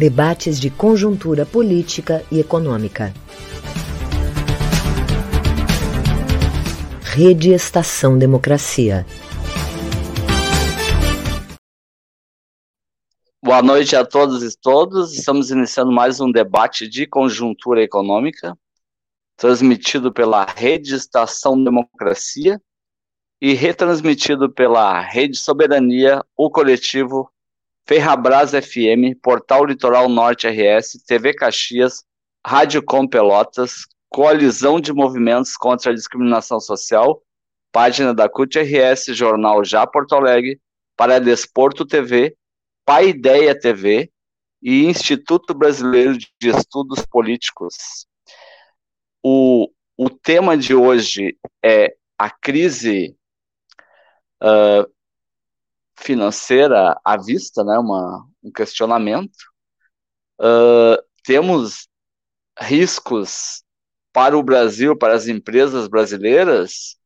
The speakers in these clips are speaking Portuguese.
Debates de conjuntura política e econômica. Rede Estação Democracia. Boa noite a todos e todas. Estamos iniciando mais um debate de conjuntura econômica, transmitido pela Rede Estação Democracia e retransmitido pela Rede Soberania, o coletivo Ferrabras FM, Portal Litoral Norte RS, TV Caxias, Rádio Com Pelotas, Coalizão de Movimentos contra a Discriminação Social, página da CUT RS, Jornal Já Porto Alegre, para Desporto TV, Pai Ideia TV e Instituto Brasileiro de Estudos Políticos. O, o tema de hoje é a crise uh, financeira à vista, né, uma, um questionamento. Uh, temos riscos para o Brasil, para as empresas brasileiras.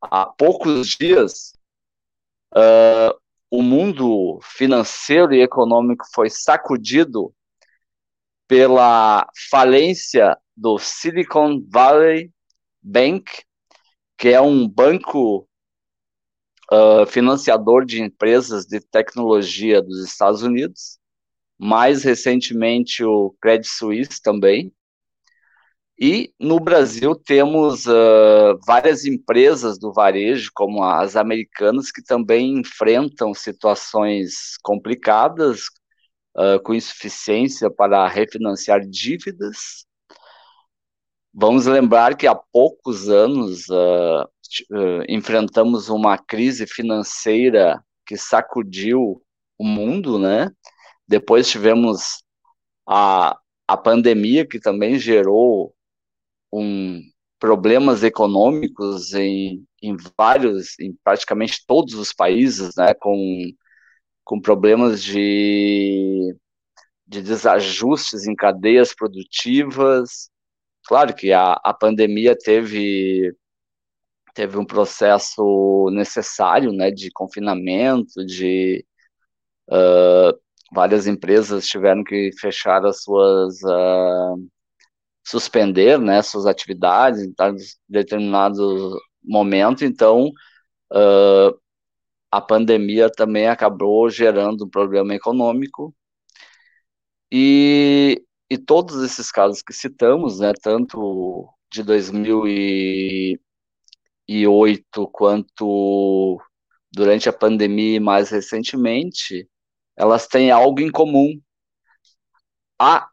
Há poucos dias, uh, o mundo financeiro e econômico foi sacudido pela falência do Silicon Valley Bank, que é um banco uh, financiador de empresas de tecnologia dos Estados Unidos, mais recentemente o Credit Suisse também. E no Brasil temos uh, várias empresas do varejo, como as americanas, que também enfrentam situações complicadas, uh, com insuficiência para refinanciar dívidas. Vamos lembrar que há poucos anos uh, uh, enfrentamos uma crise financeira que sacudiu o mundo, né? Depois tivemos a, a pandemia que também gerou um, problemas econômicos em, em vários, em praticamente todos os países, né? Com, com problemas de, de desajustes em cadeias produtivas. Claro que a, a pandemia teve teve um processo necessário, né, de confinamento, de uh, várias empresas tiveram que fechar as suas uh, suspender, né, suas atividades em determinado momento. Então, uh, a pandemia também acabou gerando um problema econômico e, e todos esses casos que citamos, né, tanto de 2000 e 2008 quanto durante a pandemia e mais recentemente, elas têm algo em comum. A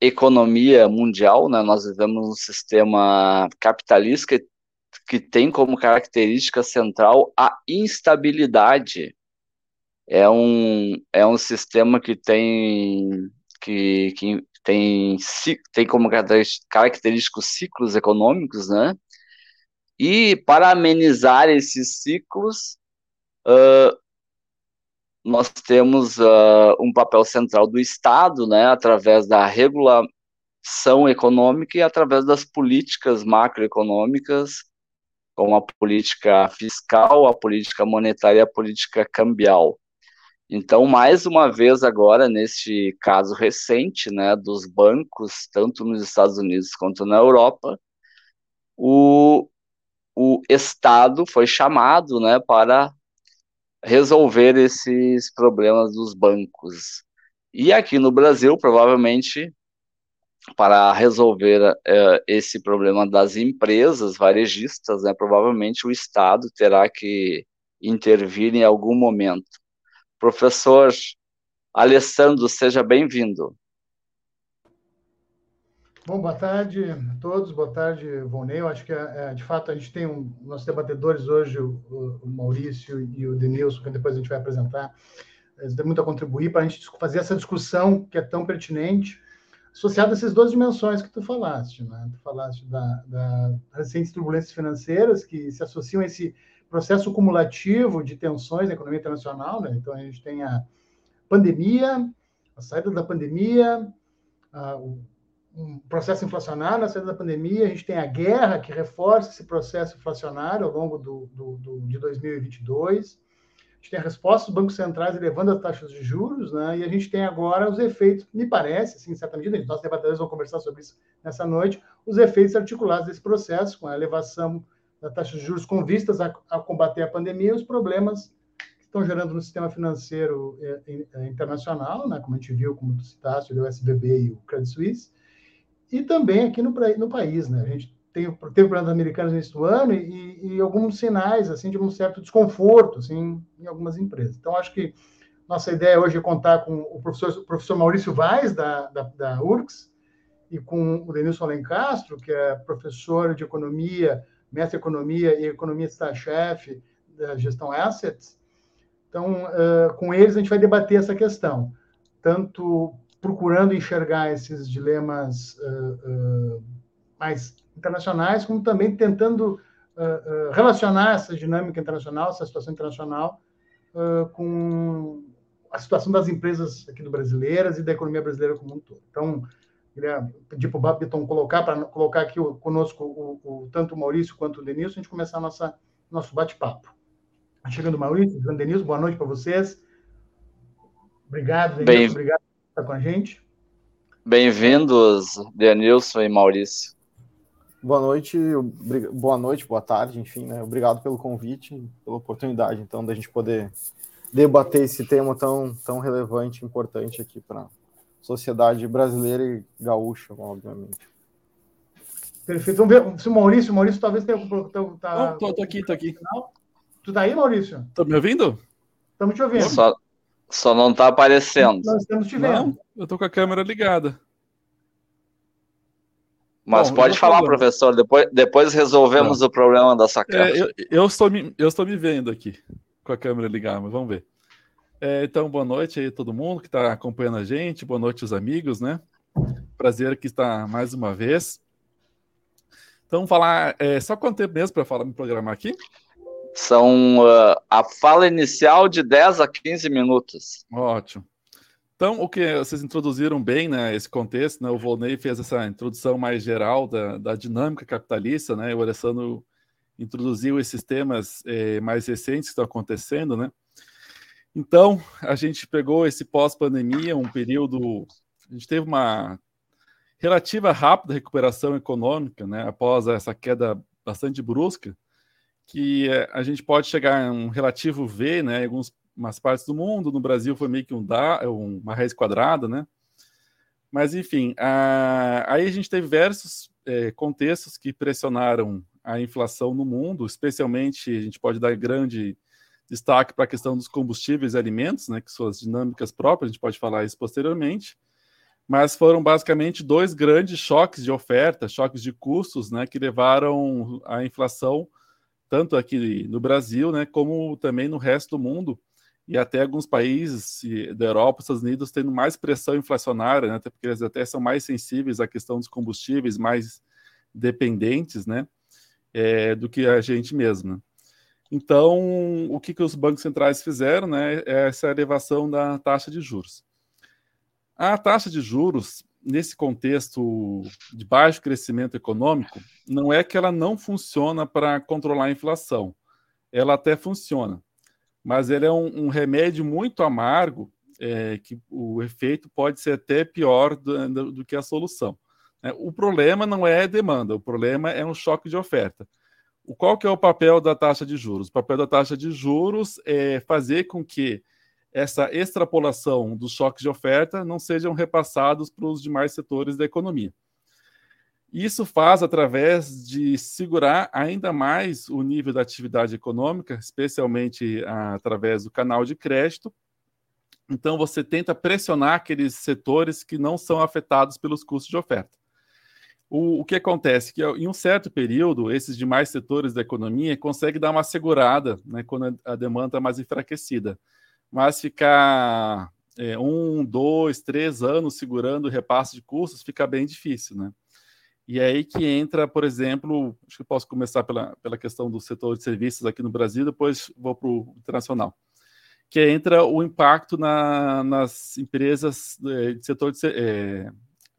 economia mundial, né, nós vivemos um sistema capitalista que, que tem como característica central a instabilidade. É um, é um sistema que tem, que, que tem, tem como característicos ciclos econômicos, né? E para amenizar esses ciclos, uh, nós temos uh, um papel central do Estado, né, através da regulação econômica e através das políticas macroeconômicas, como a política fiscal, a política monetária e a política cambial. Então, mais uma vez agora, neste caso recente, né, dos bancos, tanto nos Estados Unidos quanto na Europa, o, o Estado foi chamado né, para resolver esses problemas dos bancos. E aqui no Brasil, provavelmente, para resolver é, esse problema das empresas varejistas, né, provavelmente o Estado terá que intervir em algum momento. Professor Alessandro, seja bem-vindo. Bom, boa tarde a todos, boa tarde, Volney. Eu acho que, é, de fato, a gente tem um, nossos debatedores hoje, o, Maurício e o Denilson, que depois a gente vai apresentar. Eles têm muito a contribuir para a gente fazer essa discussão que é tão pertinente, associada a essas duas dimensões que tu falaste. Né? Tu falaste da, da recentes turbulências financeiras que se associam a esse processo cumulativo de tensões na economia internacional. Né? Então, a gente tem a pandemia, a saída da pandemia, a, o um processo inflacionário na saída da pandemia, a gente tem a guerra que reforça esse processo inflacionário ao longo do, do, do de 2022. gente tem a resposta dos bancos centrais elevando as taxas de juros, né? E a gente tem agora os efeitos, me parece, assim, em certa medida, nossos debatedores vão conversar sobre isso nessa noite, os efeitos articulados desse processo, com a elevação da taxa de juros com vistas a, a combater a pandemia e os problemas que estão gerando no sistema financeiro é, é, internacional, né? Como a gente viu, como tu citaste, o SBB e o Credit Suisse, e também aqui no, no país, né? A gente tem, teve problemas americanos nesse ano e, e, alguns sinais assim de um certo desconforto assim, em algumas empresas. Então, acho que nossa ideia hoje é contar com o professor, o professor Maurício Vaz, da, da, da URGS, e com o Denilson Alencastro, que é professor de economia, mestre em economia e economia está-chefe da gestão assets. Então, uh, com eles a gente vai debater essa questão, tanto procurando enxergar esses dilemas uh, uh, mais internacionais, como também tentando uh, relacionar essa dinâmica internacional, essa situação internacional, com a situação das empresas aqui do brasileiras e da economia brasileira como um todo. Então, queria pedir para o Babiton colocar, para colocar aqui o, conosco o, o, tanto o Maurício quanto o Denilson, a gente começar nossa, nosso bate-papo. Tá chegando o Maurício, o Denilson, boa noite para vocês. Obrigado, Denilson, Bem... obrigado estar com a gente. Bem-vindos, Denilson e Maurício. Boa noite, boa noite, boa tarde, enfim, né? Obrigado pelo convite, pela oportunidade, então, da gente poder debater esse tema tão, tão relevante, importante aqui para a sociedade brasileira e gaúcha, obviamente. Perfeito. Vamos ver se o Maurício, Maurício talvez tenha. Tá, tá, tô, tô aqui, tô aqui. Tu tá aí, Maurício? Tá me ouvindo? Estamos te ouvindo. Só, só não tá aparecendo. Nós estamos te vendo. Não, eu tô com a câmera ligada. Mas Bom, pode falar, falando. professor, depois, depois resolvemos tá. o problema da sua É, eu, eu, estou me, eu estou me vendo aqui com a câmera ligada, mas vamos ver. É, então, boa noite aí todo mundo que está acompanhando a gente, boa noite os amigos, né? Prazer que está mais uma vez. Então, falar, é, só quanto tempo mesmo para falar, me programar aqui? São uh, a fala inicial de 10 a 15 minutos. Ótimo. Então, o que vocês introduziram bem, né, esse contexto, né, o Volney fez essa introdução mais geral da, da dinâmica capitalista, né, o Alessandro introduziu esses temas eh, mais recentes que estão acontecendo, né. Então, a gente pegou esse pós-pandemia, um período, a gente teve uma relativa rápida recuperação econômica, né, após essa queda bastante brusca, que eh, a gente pode chegar a um relativo V, né, em alguns umas partes do mundo, no Brasil foi meio que um da, uma raiz quadrada, né? Mas, enfim, a, aí a gente teve diversos é, contextos que pressionaram a inflação no mundo, especialmente a gente pode dar grande destaque para a questão dos combustíveis e alimentos, né, que suas dinâmicas próprias, a gente pode falar isso posteriormente, mas foram basicamente dois grandes choques de oferta, choques de custos, né, que levaram a inflação tanto aqui no Brasil, né, como também no resto do mundo, e até alguns países da Europa, Estados Unidos, tendo mais pressão inflacionária, né, até porque eles até são mais sensíveis à questão dos combustíveis, mais dependentes, né, é, do que a gente mesmo. Né. Então, o que, que os bancos centrais fizeram, né, é essa elevação da taxa de juros. A taxa de juros, nesse contexto de baixo crescimento econômico, não é que ela não funciona para controlar a inflação. Ela até funciona mas ele é um, um remédio muito amargo, é, que o efeito pode ser até pior do, do, do que a solução. Né? O problema não é demanda, o problema é um choque de oferta. O, qual que é o papel da taxa de juros? O papel da taxa de juros é fazer com que essa extrapolação dos choques de oferta não sejam repassados para os demais setores da economia. Isso faz através de segurar ainda mais o nível da atividade econômica, especialmente ah, através do canal de crédito. Então, você tenta pressionar aqueles setores que não são afetados pelos custos de oferta. O, o que acontece? Que em um certo período, esses demais setores da economia conseguem dar uma segurada né, quando a, demanda está mais enfraquecida. Mas ficar é, um, dois, três anos segurando o repasse de custos fica bem difícil, né? E é aí que entra, por exemplo, acho que posso começar pela, pela questão do setor de serviços aqui no Brasil, depois vou para o internacional, que entra o impacto na, nas empresas de, de setor de, é,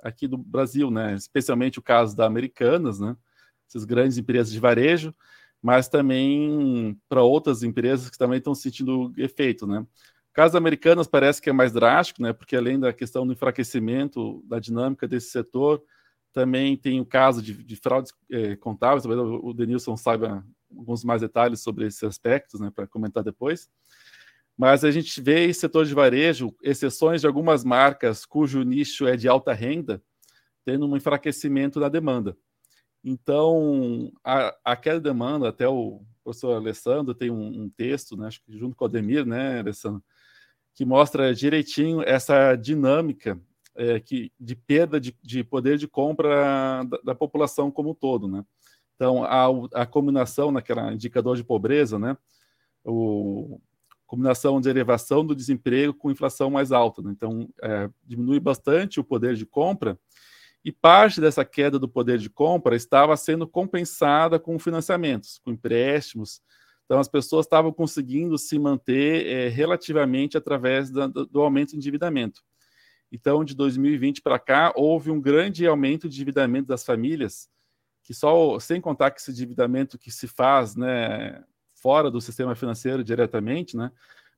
aqui do Brasil, né? especialmente o caso da Americanas, né? essas grandes empresas de varejo, mas também para outras empresas que também estão sentindo efeito, né? Caso Americanas parece que é mais drástico, né? Porque além da questão do enfraquecimento da dinâmica desse setor, também tem o caso de, de fraudes é, contábeis. Talvez o Denilson saiba alguns mais detalhes sobre esses aspectos, né? Para comentar depois. Mas a gente vê esse setor de varejo, exceções de algumas marcas cujo nicho é de alta renda, tendo um enfraquecimento da demanda. Então, a, aquela demanda, até o professor Alessandro tem um, um, texto, né, acho que junto com o Ademir, né, Alessandro, que mostra direitinho essa dinâmica é, que, de perda de, de, poder de compra da, da, população como um todo, né? Então, a, a combinação naquela indicador de pobreza, né, o, combinação de elevação do desemprego com inflação mais alta. Né? Então, é, diminui bastante o poder de compra e parte dessa queda do poder de compra estava sendo compensada com financiamentos, com empréstimos. Então, as pessoas estavam conseguindo se manter é, relativamente através da, do aumento de endividamento. Então, de 2020 para cá, houve um grande aumento de endividamento das famílias, que só, sem contar que esse endividamento que se faz né, fora do sistema financeiro diretamente, né,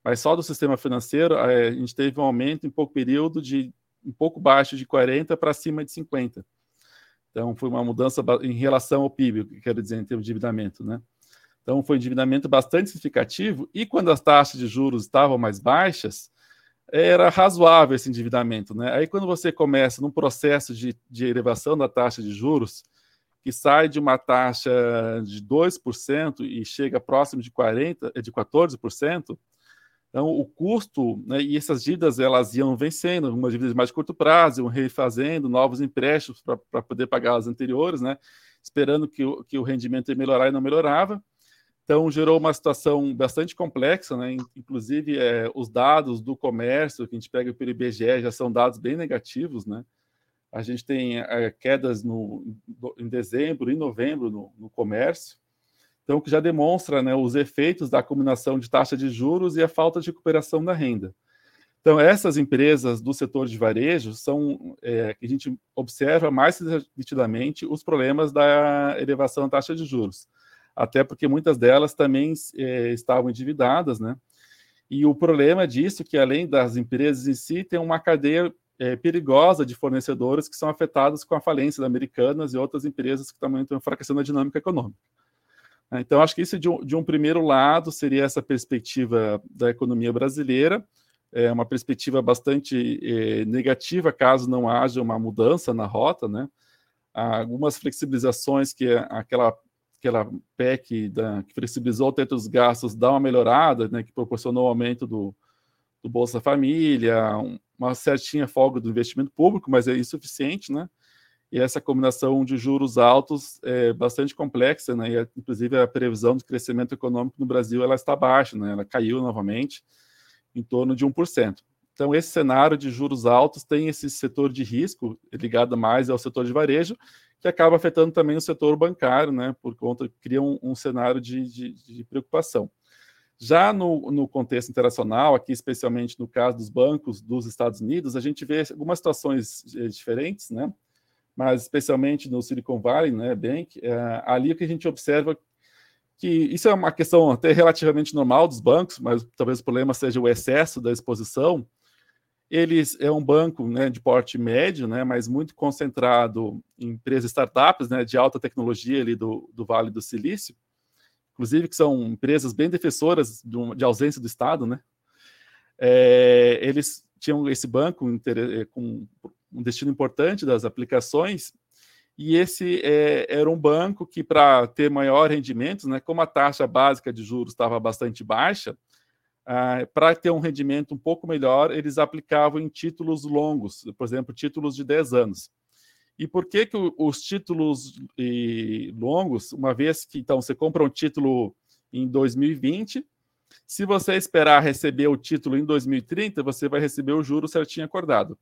mas só do sistema financeiro, a gente teve um aumento em pouco período de um pouco baixo de 40 para cima de 50. Então, foi uma mudança em relação ao PIB, quero dizer, em termos de endividamento, né? Então, foi um endividamento bastante significativo, e quando as taxas de juros estavam mais baixas, era razoável esse endividamento, né? Aí, quando você começa num processo de, de elevação da taxa de juros, que sai de uma taxa de 2% e chega próximo de 40%, de 14%, então, o custo, né, e essas dívidas elas iam vencendo, algumas dívidas mais de curto prazo, iam refazendo novos empréstimos para poder pagar as anteriores, né, esperando que o, que o rendimento ia melhorar e não melhorava. Então, gerou uma situação bastante complexa, né, inclusive é, os dados do comércio, que a gente pega pelo IBGE, já são dados bem negativos. Né? A gente tem é, quedas no, em dezembro e novembro no, no comércio, então, que já demonstra né, os efeitos da combinação de taxa de juros e a falta de recuperação da renda. Então, essas empresas do setor de varejo são é, que a gente observa mais nitidamente os problemas da elevação da taxa de juros, até porque muitas delas também é, estavam endividadas, né? E o problema disso é que, além das empresas em si, tem uma cadeia é, perigosa de fornecedores que são afetados com a falência da Americanas e outras empresas que também estão enfraquecendo a dinâmica econômica. Né? Então, acho que isso de um, de um primeiro lado seria essa perspectiva da economia brasileira, é uma perspectiva bastante é, negativa caso não haja uma mudança na rota, né? Há algumas flexibilizações que aquela aquela PEC da, que flexibilizou o teto dos gastos dá uma melhorada, né? Que proporcionou o aumento do, do Bolsa Família, uma certinha folga do investimento público, mas é insuficiente, né? E essa combinação de juros altos é bastante complexa, né? E, inclusive a previsão de crescimento econômico no Brasil ela está baixa, né? Ela caiu novamente em torno de 1%. Então esse cenário de juros altos tem esse setor de risco ligado mais ao setor de varejo, que acaba afetando também o setor bancário, né? Por conta cria um, um cenário de, de, de, preocupação. Já no, no contexto internacional, aqui especialmente no caso dos bancos dos Estados Unidos, a gente vê algumas situações eh, diferentes, né? Mas especialmente no Silicon Valley, né, Bank, é, ali o que a gente observa que isso é uma questão até relativamente normal dos bancos, mas talvez o problema seja o excesso da exposição. Eles é um banco né, de porte médio, né, mas muito concentrado em empresas startups né, de alta tecnologia ali do, do Vale do Silício, inclusive que são empresas bem defensoras de, de ausência do Estado, né? É, eles tinham esse banco com um destino importante das aplicações, e esse é, era um banco que, para ter maior rendimento, né, como a taxa básica de juros estava bastante baixa, ah, para ter um rendimento um pouco melhor, eles aplicavam em títulos longos, por exemplo, títulos de 10 anos. E por que, que os títulos longos, uma vez que então você compra um título em 2020, se você esperar receber o título em 2030, você vai receber o juro certinho acordado.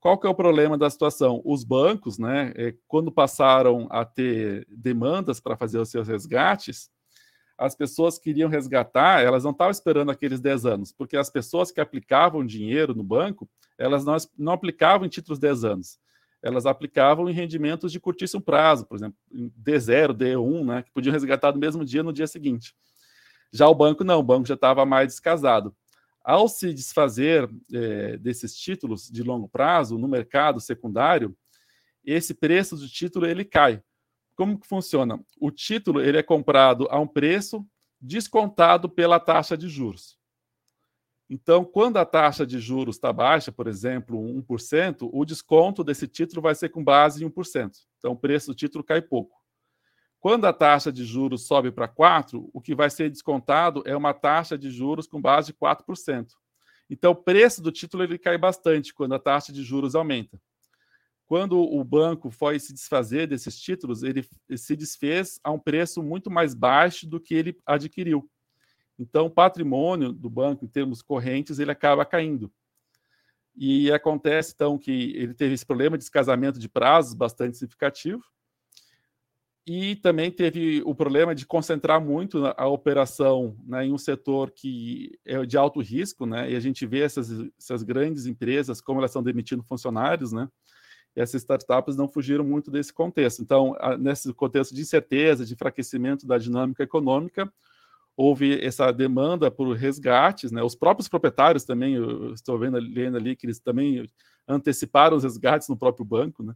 Qual que é o problema da situação? Os bancos, né, é, quando passaram a ter demandas para fazer os seus resgates, as pessoas queriam resgatar, elas não estavam esperando aqueles 10 anos, porque as pessoas que aplicavam dinheiro no banco, elas não, não aplicavam em títulos 10 anos. elas aplicavam em rendimentos de curtíssimo prazo, por exemplo, D0, D1, né, que podiam resgatar no mesmo dia, no dia seguinte. Já o banco não, o banco já estava mais descasado. Ao se desfazer é, desses títulos de longo prazo no mercado secundário, esse preço do título ele cai. Como que funciona? O título ele é comprado a um preço descontado pela taxa de juros. Então, quando a taxa de juros está baixa, por exemplo, 1%, o desconto desse título vai ser com base em 1%. Então, o preço do título cai pouco. Quando a taxa de juros sobe para 4%, o que vai ser descontado é uma taxa de juros com base de 4%. Então, o preço do título ele cai bastante quando a taxa de juros aumenta. Quando o banco foi se desfazer desses títulos, ele se desfez a um preço muito mais baixo do que ele adquiriu. Então, o patrimônio do banco, em termos correntes, ele acaba caindo. E acontece, então, que ele teve esse problema de descasamento de prazos bastante significativo. E também teve o problema de concentrar muito a operação né, em um setor que é de alto risco, né? E a gente vê essas, essas grandes empresas, como elas estão demitindo funcionários, né? E essas startups não fugiram muito desse contexto. Então, nesse contexto de incerteza, de enfraquecimento da dinâmica econômica, houve essa demanda por resgates, né? Os próprios proprietários também, eu estou vendo lendo ali que eles também anteciparam os resgates no próprio banco, né?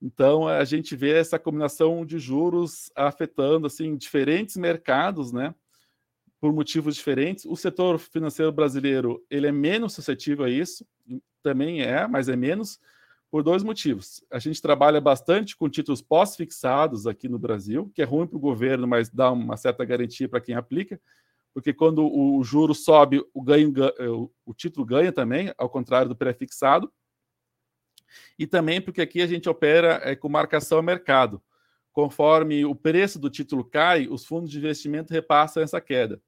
Então a gente vê essa combinação de juros afetando assim diferentes mercados, né? Por motivos diferentes. O setor financeiro brasileiro ele é menos suscetível a isso, também é, mas é menos por dois motivos. A gente trabalha bastante com títulos pós-fixados aqui no Brasil, que é ruim para o governo, mas dá uma certa garantia para quem aplica, porque quando o juro sobe, o, ganho, o título ganha também, ao contrário do pré-fixado. E também porque aqui a gente opera é, com marcação a mercado. Conforme o preço do título cai, os fundos de investimento repassam essa queda.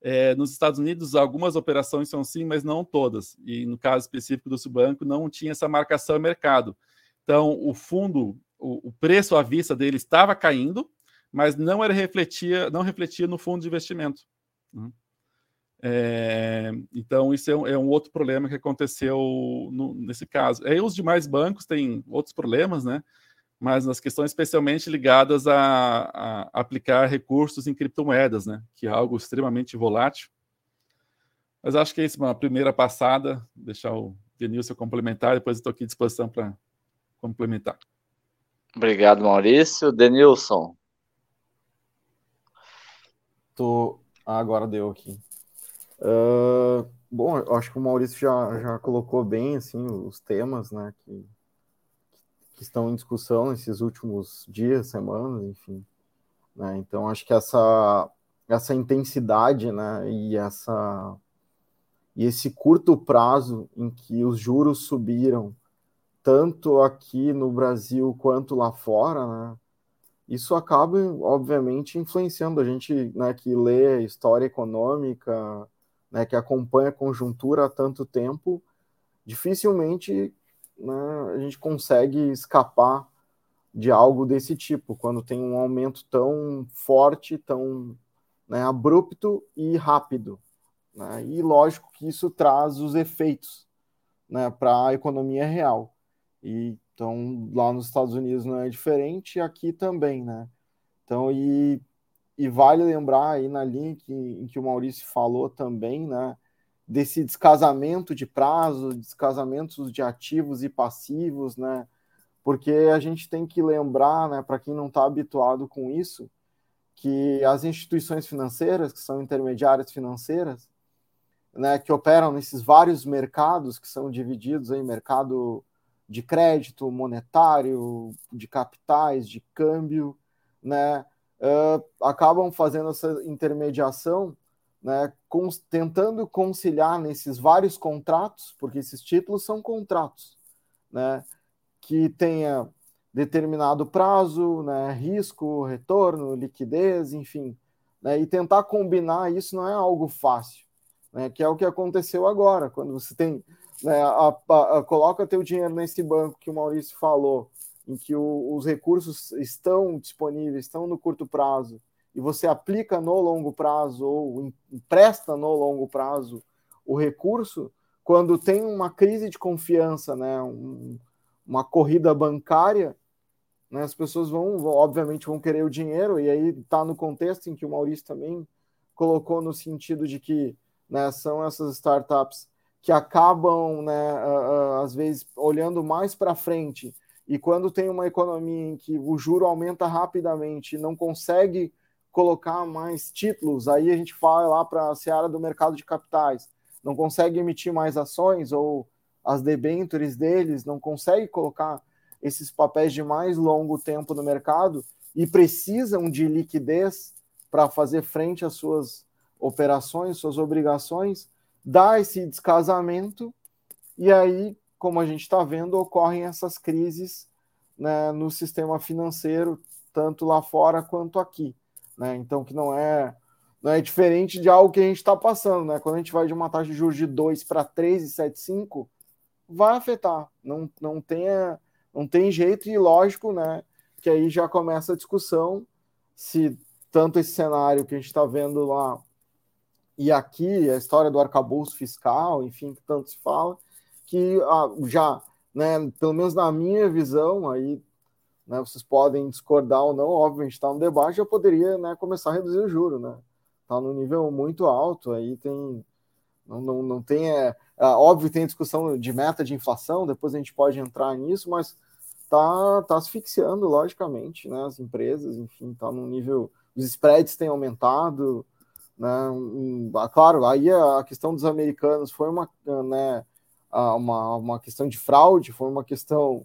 É, nos Estados Unidos, algumas operações são sim, mas não todas. E no caso específico do Subanco, não tinha essa marcação a mercado. Então, o fundo, o, o preço à vista dele estava caindo, mas não era refletia, não refletia no fundo de investimento. Né? É, então, isso é um, é um, outro problema que aconteceu no, nesse caso. Aí os demais bancos têm outros problemas, né? mas nas questões especialmente ligadas a, a, aplicar recursos em criptomoedas, né? Que é algo extremamente volátil. Mas acho que é isso, uma primeira passada, deixar o Denilson complementar, depois estou aqui à disposição para complementar. Obrigado, Maurício. Denilson. Tô... Ah, agora deu aqui. Uh, bom, acho que o Maurício já, já colocou bem assim, os temas né, que, que estão em discussão nesses últimos dias, semanas, enfim. Né? Então, acho que essa, essa intensidade né, e, essa, e esse curto prazo em que os juros subiram, tanto aqui no Brasil quanto lá fora, né, isso acaba, obviamente, influenciando a gente né, que lê história econômica, né, que acompanha a conjuntura há tanto tempo, dificilmente né, a gente consegue escapar de algo desse tipo, quando tem um aumento tão forte, tão né, abrupto e rápido. Né? E lógico que isso traz os efeitos né, para a economia real. E, então, lá nos Estados Unidos não é diferente, aqui também, né? Então, e, e vale lembrar aí na linha que, em que o Maurício falou também, né? desse descasamento de prazo, descasamentos de ativos e passivos, né? Porque a gente tem que lembrar, né, para quem não está habituado com isso, que as instituições financeiras, que são intermediárias financeiras, né, que operam nesses vários mercados que são divididos em mercado de crédito, monetário, de capitais, de câmbio, né, uh, acabam fazendo essa intermediação né, tentando conciliar nesses vários contratos, porque esses títulos são contratos, né, que tenha determinado prazo, né, risco, retorno, liquidez, enfim, né, e tentar combinar isso não é algo fácil, né, que é o que aconteceu agora, quando você tem, né, a, a, a, coloca teu dinheiro nesse banco que o Maurício falou, em que o, os recursos estão disponíveis, estão no curto prazo, e você aplica no longo prazo ou empresta no longo prazo o recurso, quando tem uma crise de confiança, né, um, uma corrida bancária, né, as pessoas vão, obviamente, vão querer o dinheiro, e aí está no contexto em que o Maurício também colocou no sentido de que né, são essas startups que acabam, né, às vezes, olhando mais para frente, e quando tem uma economia em que o juro aumenta rapidamente e não consegue colocar mais títulos, aí a gente fala lá para a seara do mercado de capitais, não consegue emitir mais ações ou as debentures deles, não consegue colocar esses papéis de mais longo tempo no mercado e precisam de liquidez para fazer frente às suas operações, suas obrigações, dá esse descasamento e aí, como a gente está vendo, ocorrem essas crises né, no sistema financeiro, tanto lá fora quanto aqui. Né? Então, que não é não é diferente de algo que a gente está passando, né? Quando a gente vai de uma taxa de juros de 2 para 3,75, vai afetar. Não, não, tem, não tem jeito, e lógico, né? Que aí já começa a discussão se tanto esse cenário que a gente está vendo lá e aqui, a história do arcabouço fiscal, enfim, que tanto se fala, que ah, já, né, pelo menos na minha visão, aí né, vocês podem discordar ou não, gente está no debate, já poderia né, começar a reduzir o juro, né? Está no nível muito alto, aí tem. Não, não, não tem. É, é, óbvio, tem discussão de meta de inflação, depois a gente pode entrar nisso, mas está tá asfixiando, logicamente, né, as empresas, enfim, está no nível. Os spreads têm aumentado, né? Um, claro, aí a questão dos americanos foi uma, né, uma, uma questão de fraude, foi uma questão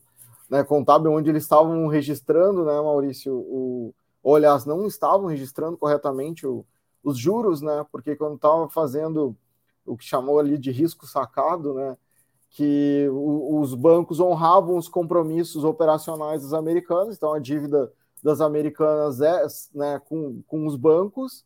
né, contábil onde eles estavam registrando, né, Maurício, o, ou aliás, não estavam registrando corretamente o, os juros, né, porque quando estava fazendo o que chamou ali de risco sacado, né, que o, os bancos honravam os compromissos operacionais dos americanos, então a dívida das americanas é né, com, com os bancos,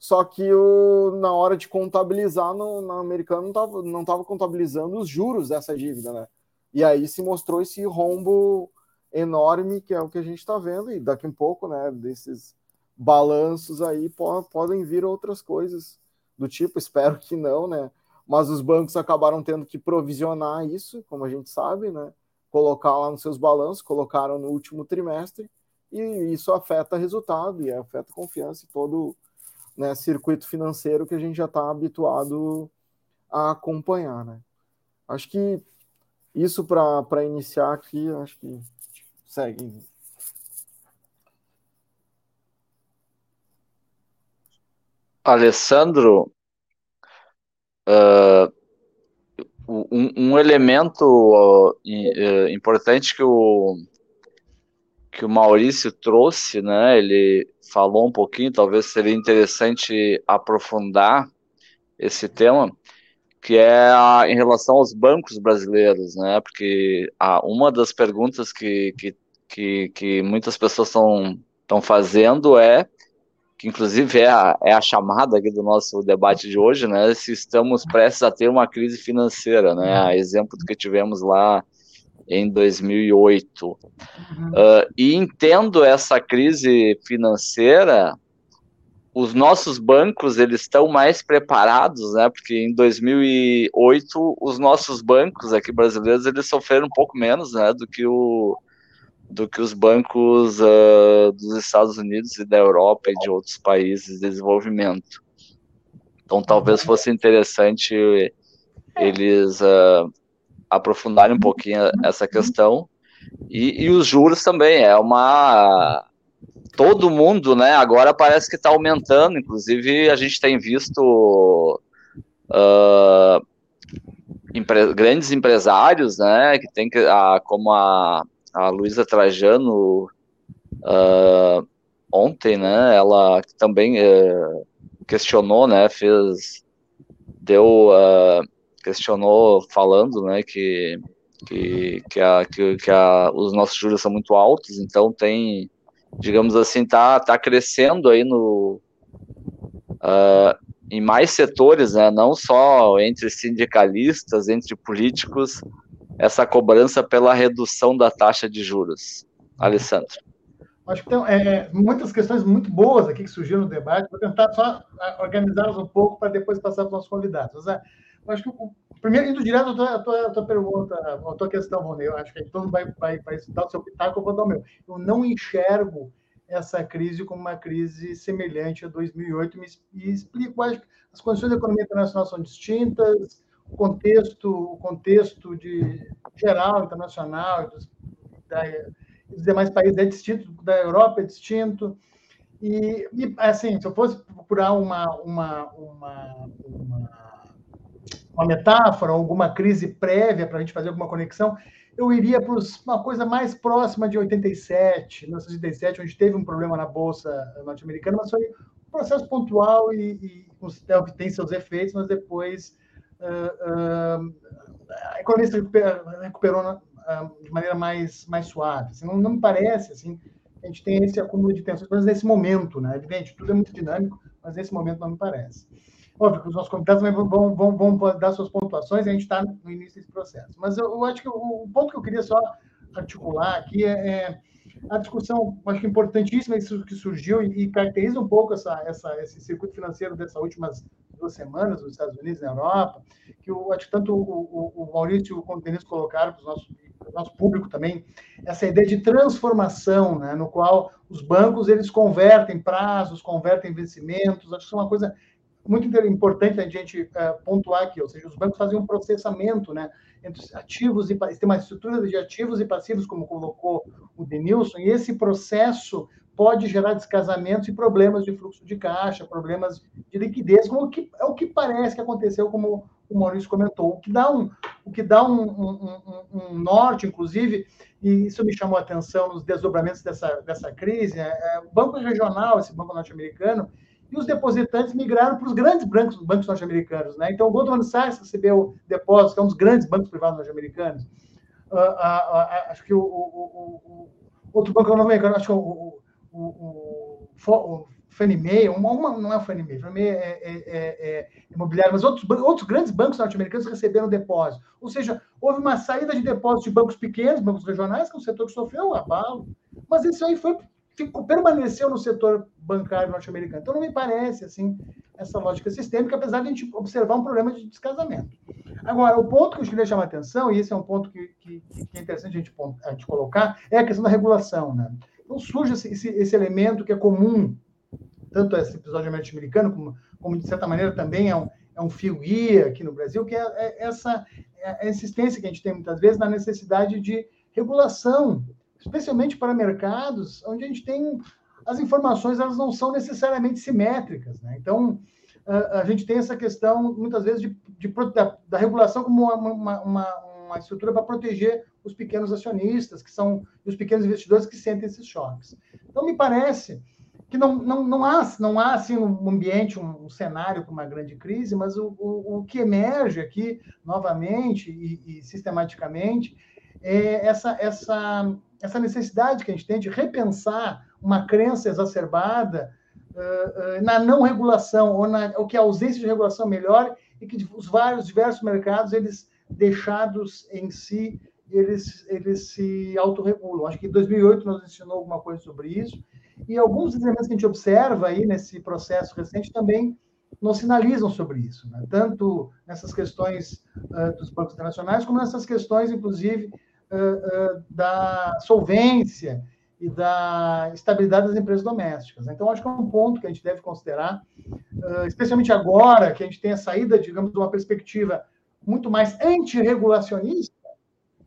só que o, na hora de contabilizar no, no americano não estava não tava contabilizando os juros dessa dívida, né? E aí se mostrou esse rombo enorme que é o que a gente está vendo, e daqui um pouco, né, desses balanços aí po podem vir outras coisas do tipo, espero que não, né? Mas os bancos acabaram tendo que provisionar isso, como a gente sabe, né? Colocar lá nos seus balanços, colocaram no último trimestre, e isso afeta resultado e afeta confiança e todo né, circuito financeiro que a gente já está habituado a acompanhar, né? Acho que isso para iniciar aqui, acho que segue. Alessandro, uh, um, um, elemento uh, importante que o, que o Maurício trouxe, né? Ele falou um pouquinho, talvez seria interessante aprofundar esse tema, que é a, em relação aos bancos brasileiros, né? Porque a, uma das perguntas que, que, que, que muitas pessoas estão fazendo é, que inclusive é a, é a chamada aqui do nosso debate de hoje, né? Se estamos prestes a ter uma crise financeira, né? A exemplo do que tivemos lá em 2008. Uhum. Uh, e entendo essa crise financeira os nossos bancos eles estão mais preparados, né? Porque em 2008 os nossos bancos aqui brasileiros eles sofreram um pouco menos, né, do que o do que os bancos uh, dos Estados Unidos e da Europa e de outros países de desenvolvimento. Então talvez fosse interessante eles uh, aprofundarem um pouquinho essa questão e, e os juros também é uma todo mundo, né? Agora parece que está aumentando. Inclusive, a gente tem visto uh, empre grandes empresários, né? Que tem que, uh, como a, a Luísa Trajano uh, ontem, né? Ela também eh, questionou, né? Fez, deu, questionou falando, né? Que que, que, a, que, que a, os nossos juros são muito altos, então tem digamos assim, tá, tá crescendo aí no, uh, em mais setores, né? não só entre sindicalistas, entre políticos, essa cobrança pela redução da taxa de juros. Alessandro. Acho que tem é, muitas questões muito boas aqui que surgiram no debate. Vou tentar só organizá-las um pouco para depois passar para os nossos convidados. Mas, é, acho que primeiro, indo direto à tua, à tua, à tua pergunta, à tua questão, Rony, eu acho que todo mundo vai, vai, vai dar o seu pitaco, eu vou dar o meu. Eu não enxergo essa crise como uma crise semelhante a 2008 e explico, acho que as condições da economia internacional são distintas, o contexto, o contexto de geral, internacional, dos, da, dos demais países é distinto, da Europa é distinto, e, e, assim, se eu fosse procurar uma, uma, uma, uma, uma metáfora, alguma crise prévia para a gente fazer alguma conexão, eu iria para uma coisa mais próxima de 87, 1987, onde teve um problema na Bolsa norte-americana, mas foi um processo pontual e, e tem seus efeitos, mas depois uh, uh, a economia se recuperou, uh, de maneira mais, mais suave. Assim, não, não me parece assim, a gente tem esse acúmulo de tensões, mas nesse momento, né? Evidente, tudo é muito dinâmico, mas nesse momento não me parece. Óbvio que os nossos convidados também vão, vão, vão dar suas pontuações e a gente está no início desse processo. Mas eu, eu, acho que o, o, ponto que eu queria só articular aqui é, é a discussão, acho que importantíssima, isso que surgiu e, e caracteriza um pouco essa, essa, esse circuito financeiro dessas últimas duas semanas nos Estados Unidos e na Europa, que eu acho que tanto o, o, o Maurício e o Denis colocaram para o nosso, nosso público também, essa ideia de transformação, né, no qual os bancos eles convertem prazos, convertem vencimentos, acho que isso é uma coisa muito importante a gente uh, pontuar aqui, ou seja, os bancos fazem um processamento, né, entre ativos e tem uma estrutura de ativos e passivos, como colocou o Denilson, e esse processo pode gerar descasamentos e problemas de fluxo de caixa, problemas de liquidez, como que, é o que parece que aconteceu, como o Maurício comentou, o que dá um, o que dá um, um, um, um norte, inclusive, e isso me chamou a atenção nos desdobramentos dessa, dessa crise, é, é, o banco regional, esse banco norte-americano, e os depositantes migraram para os grandes bancos, bancos norte-americanos. Né? Então, o Goldman Sachs recebeu depósitos, que é um dos grandes bancos privados norte-americanos. Uh, uh, uh, acho que o, o, o, outro banco norte-americano, acho que o, o, o, Fannie Mae, uma, uma, não é o Fannie Mae, Fannie Mae é, é, é, é imobiliário, mas outros, outros grandes bancos norte-americanos receberam depósitos. Ou seja, houve uma saída de depósitos de bancos pequenos, bancos regionais, que é um setor que sofreu um abalo, mas isso aí foi ficou, permaneceu no setor bancário norte-americano. Então, não me parece assim essa lógica sistêmica, apesar de a gente observar um problema de descasamento. Agora, o ponto que eu queria chamar a atenção, e esse é um ponto que, que, que é interessante a gente, a gente, colocar, é a questão da regulação. Né? Então, surge esse, esse, elemento que é comum, tanto esse episódio norte-americano, como, como, de certa maneira, também é um, é um fio guia aqui no Brasil, que é, é essa é a insistência que a gente tem muitas vezes na necessidade de regulação especialmente para mercados onde a gente tem as informações elas não são necessariamente simétricas, né? Então a, gente tem essa questão muitas vezes de, de da, da, regulação como uma, uma, uma, uma estrutura para proteger os pequenos acionistas que são os pequenos investidores que sentem esses choques. Então me parece que não, não, não há não há assim um ambiente um, um cenário para uma grande crise, mas o, o, o, que emerge aqui novamente e, e sistematicamente é essa essa essa necessidade que a gente tem de repensar uma crença exacerbada uh, uh, na não regulação ou na ou que a ausência de regulação melhore e que os vários diversos mercados eles deixados em si eles eles se autorregulam. Acho que em 2008 nos ensinou alguma coisa sobre isso e alguns elementos que a gente observa aí nesse processo recente também nos sinalizam sobre isso, né? tanto nessas questões uh, dos bancos internacionais como nessas questões, inclusive, da solvência e da estabilidade das empresas domésticas. Então, acho que é um ponto que a gente deve considerar, especialmente agora que a gente tem a saída, digamos, de uma perspectiva muito mais antirregulacionista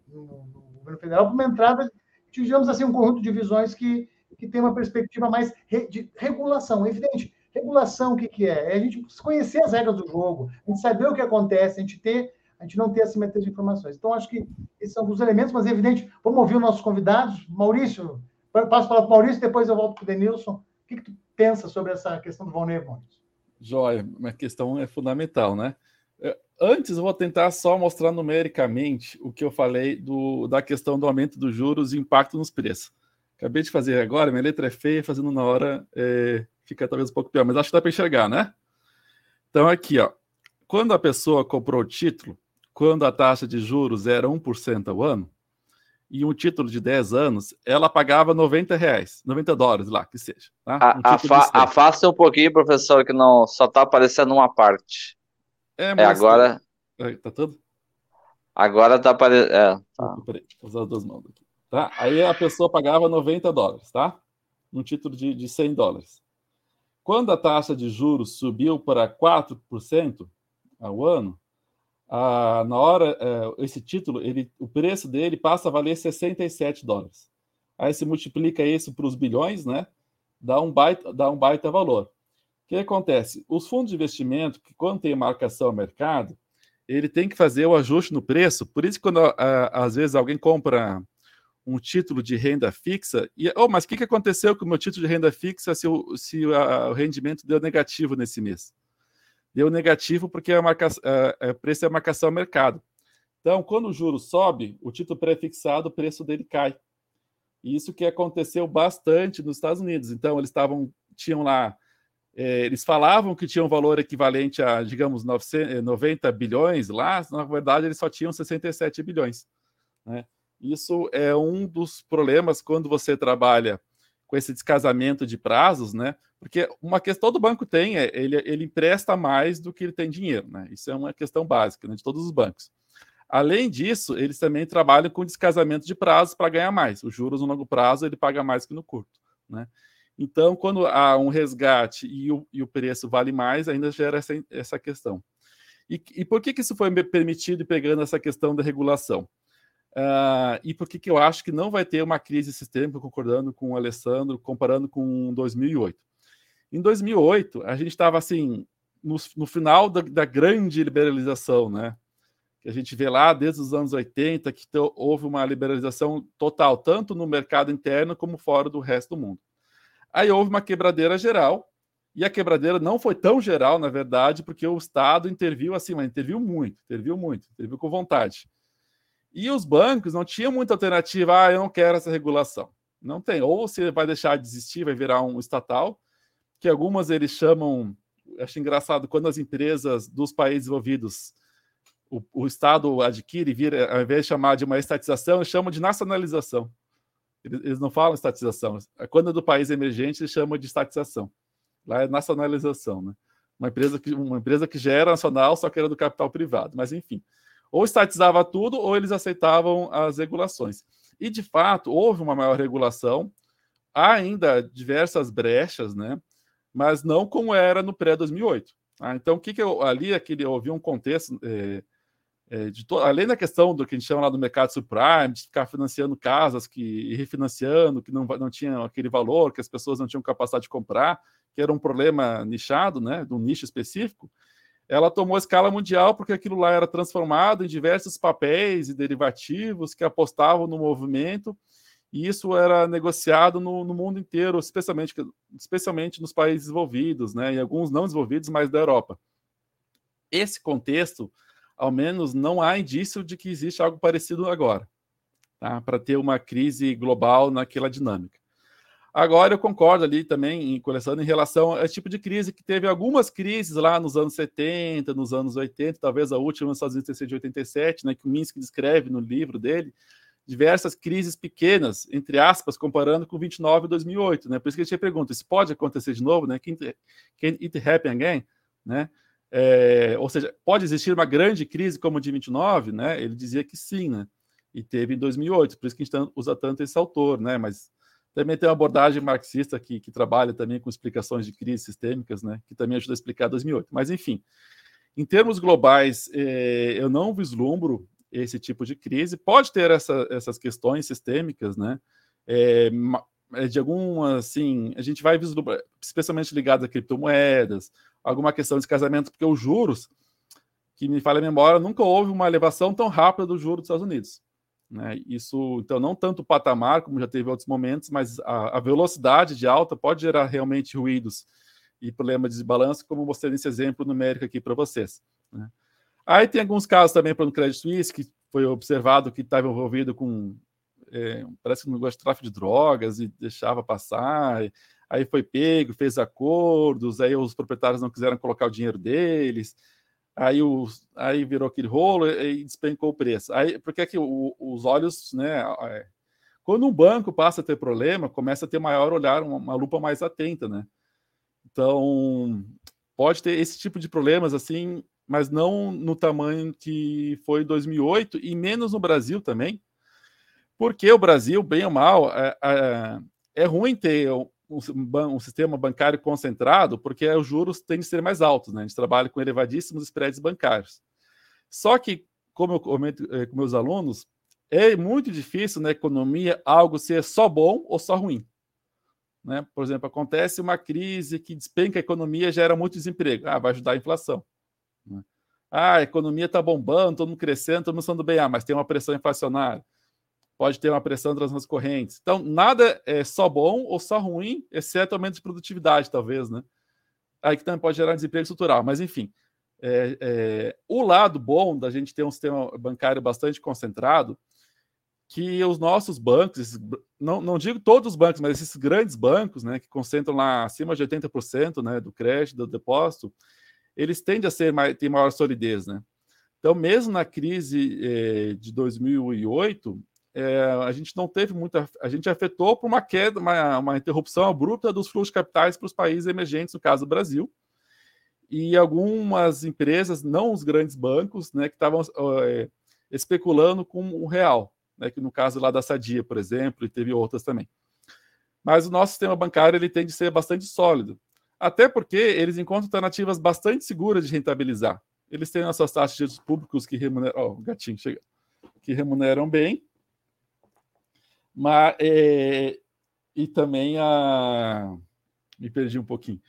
no, governo federal, para uma entrada, digamos assim, um conjunto de visões que, que tem uma perspectiva mais de regulação. É evidente, regulação o que, que é? É a gente conhecer as regras do jogo, a gente saber o que acontece, a gente ter a gente não ter assimetria de informações. Então, acho que esses são alguns elementos, mas é evidente, vamos ouvir os nossos convidados. Maurício, passo para o Maurício, depois eu volto para o Denilson. O que, que tu pensa sobre essa questão do Valnei, Maurício? Joia, uma questão é fundamental, né? É, antes, eu vou tentar só mostrar numericamente o que eu falei do, da questão do aumento dos juros e impacto nos preços. Acabei de fazer agora, minha letra é feia, fazendo na hora é, fica talvez um pouco pior, mas acho que dá para enxergar, né? Então, aqui, ó, quando a pessoa comprou o título, quando a taxa de juros era 1% ao ano, e um título de 10 anos, ela pagava 90 reais, 90 dólares lá, que seja. Tá? Um afa afasta um pouquinho, professor, que não só está aparecendo uma parte. É, é agora. É, tá tudo? Agora tá aparecendo. É, tá. Peraí, vou usar as duas mãos aqui. Tá? Aí a pessoa pagava 90 dólares, tá? No título de, de 100 dólares. Quando a taxa de juros subiu para 4% ao ano, a, na hora, é, esse título, ele, o preço dele passa a valer 67 dólares. Aí se multiplica isso para os bilhões, né? Dá um baita, dá um baita valor. O que acontece? Os fundos de investimento, que quando tem marcação ao mercado, ele tem que fazer o ajuste no preço. Por isso, quando às vezes alguém compra um título de renda fixa, e, oh, mas o que, que aconteceu com o meu título de renda fixa se, o, se o rendimento deu negativo nesse mês? Deu negativo porque a, marca, a, a preço é a marcação ao mercado. Então, quando o juro sobe, o título pré-fixado, o preço dele cai. Isso que aconteceu bastante nos Estados Unidos. Então, eles estavam, tinham lá é, eles falavam que tinham um valor equivalente a, digamos, 90 bilhões lá, na verdade eles só tinham 67 bilhões. Né? Isso é um dos problemas quando você trabalha com esse descasamento de prazos, né? Porque uma questão do banco tem é ele, ele empresta mais do que ele tem dinheiro, né? Isso é uma questão básica né, de todos os bancos. Além disso, eles também trabalham com descasamento de prazos para ganhar mais. Os juros no longo prazo ele paga mais que no curto, né? Então, quando há um resgate e o, e o preço vale mais, ainda gera essa, essa questão. E, e por que, que isso foi permitido pegando essa questão da regulação? Uh, e por que, que eu acho que não vai ter uma crise sistêmica, concordando com o Alessandro, comparando com 2008? Em 2008, a gente estava assim, no, no final da, da, grande liberalização, né? Que a gente vê lá desde os anos 80 que houve uma liberalização total, tanto no mercado interno como fora do resto do mundo. Aí houve uma quebradeira geral, e a quebradeira não foi tão geral, na verdade, porque o Estado interviu assim, mas interviu muito, interviu muito, interviu com vontade. E os bancos não tinham muita alternativa, ah, eu não quero essa regulação. Não tem. Ou você vai deixar de existir, vai virar um estatal, que algumas eles chamam, acho engraçado, quando as empresas dos países desenvolvidos, o, o Estado adquire, vira, ao invés de chamar de uma estatização, eles chamam de nacionalização. Eles, não falam estatização. Quando é do país emergente, eles chamam de estatização. Lá é nacionalização, né? Uma empresa que, uma empresa que já era nacional, só que era do capital privado. Mas, enfim, ou estatizava tudo, ou eles aceitavam as regulações. E, de fato, houve uma maior regulação, há ainda diversas brechas, né? Mas não como era no pré-2008. Ah, então, o que, que eu ali aquele, eu ouvi um contexto é, é, to, além da questão do que a gente chama lá do mercado subprime, de ficar financiando casas que, e refinanciando, que não, não tinham aquele valor, que as pessoas não tinham capacidade de comprar, que era um problema nichado, né, de um nicho específico, ela tomou escala mundial porque aquilo lá era transformado em diversos papéis e derivativos que apostavam no movimento, e isso era negociado no, no mundo inteiro, especialmente, especialmente nos países desenvolvidos, né, e alguns não desenvolvidos, mas da Europa. Esse contexto ao menos não há indício de que existe algo parecido agora, tá? para ter uma crise global naquela dinâmica. Agora eu concordo ali também, começando em relação a esse tipo de crise, que teve algumas crises lá nos anos 70, nos anos 80, talvez a última nos Estados Unidos de 87, né, que o Minsky descreve no livro dele, diversas crises pequenas, entre aspas, comparando com 29 e 2008, né? Por isso que a gente pergunta, isso pode acontecer de novo, né? Can, can it happen again, né? É, ou seja, pode existir uma grande crise como a de 29, né? Ele dizia que sim, né? E teve em 2008, por isso que a gente usa tanto esse autor, né? Mas também tem uma abordagem marxista que, que trabalha também com explicações de crises sistêmicas, né? Que também ajuda a explicar 2008. Mas enfim, em termos globais, é, eu não vislumbro esse tipo de crise. Pode ter essa, essas questões sistêmicas, né? É, de algumas, assim, a gente vai vislumbrar, especialmente ligadas a criptomoedas, alguma questão de casamento, porque os juros, que me falha a memória, nunca houve uma elevação tão rápida do juro dos Estados Unidos. Né? Isso, então, não tanto o patamar, como já teve outros momentos, mas a, a velocidade de alta pode gerar realmente ruídos e problemas de desbalanço, como mostrei nesse exemplo numérico aqui para vocês. Né? Aí tem alguns casos também para o Credit Suisse, que foi observado que estava envolvido com, é, parece que não gosta de tráfico de drogas e deixava passar, aí foi pego, fez acordos, aí os proprietários não quiseram colocar o dinheiro deles, aí, o, aí virou aquele rolo e despencou o preço. Aí, porque é que o, os olhos, né? Quando um banco passa a ter problema, começa a ter maior olhar, uma, uma lupa mais atenta, né? Então, pode ter esse tipo de problemas, assim, mas não no tamanho que foi em 2008 e menos no Brasil também, porque o Brasil, bem ou mal, é, é, é ruim ter um, um, sistema bancário concentrado, porque os juros tendem a ser mais altos, né? A gente trabalha com elevadíssimos spreads bancários. Só que, como eu comento eh, com meus alunos, é muito difícil na economia algo ser só bom ou só ruim. Né? Por exemplo, acontece uma crise que despenca a economia gera muito desemprego. Ah, vai ajudar a inflação. Né? Ah, a economia está bombando, todo mundo crescendo, todo mundo estando bem. Ah, mas tem uma pressão inflacionária. Pode ter uma pressão das correntes. Então, nada é só bom ou só ruim, exceto aumento de produtividade, talvez, né? Aí que também pode gerar desemprego estrutural. Mas, enfim, é, é, o lado bom da gente ter um sistema bancário bastante concentrado que os nossos bancos, esses, não, não digo todos os bancos, mas esses grandes bancos, né, que concentram lá acima de 80% né, do crédito, do depósito, eles tendem a ser mais, ter maior solidez, né? Então, mesmo na crise eh, de 2008, eh, a gente não teve muita, a gente afetou por uma queda, uma, uma interrupção abrupta dos fluxos de capitais para os países emergentes, no caso do Brasil, e algumas empresas, não os grandes bancos, né, que estavam eh, especulando com o real né, que no caso lá da Sadia, por exemplo, e teve outras também. Mas o nosso sistema bancário ele tende a ser bastante sólido, até porque eles encontram alternativas bastante seguras de rentabilizar. Eles têm as suas taxas de juros públicos que remuneram, oh, gatinho chega, que remuneram bem, mas é, e também a me perdi um pouquinho.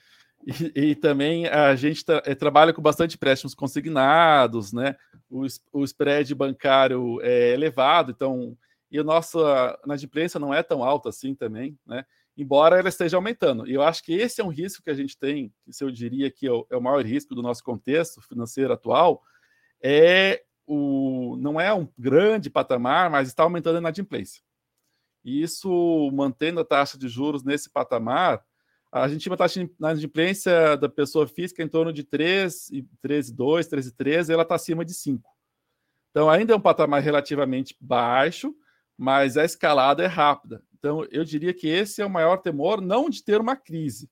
E, e, também a gente tra é, trabalha com bastante empréstimos consignados, né? O, o spread bancário é elevado, então e a nossa inadimplência não é tão alta assim também, né? Embora ela esteja aumentando. E eu acho que esse é um risco que a gente tem, que se eu diria que é o, é o maior risco do nosso contexto financeiro atual, é o não é um grande patamar, mas está aumentando a inadimplência. E isso mantendo a taxa de juros nesse patamar, a gente tinha uma taxa de inadimplência da pessoa física em torno de 3, 13,2, 13,3, e ela está acima de 5. Então, ainda é um patamar relativamente baixo, mas a escalada é rápida. Então, eu diria que esse é o maior temor, não de ter uma crise,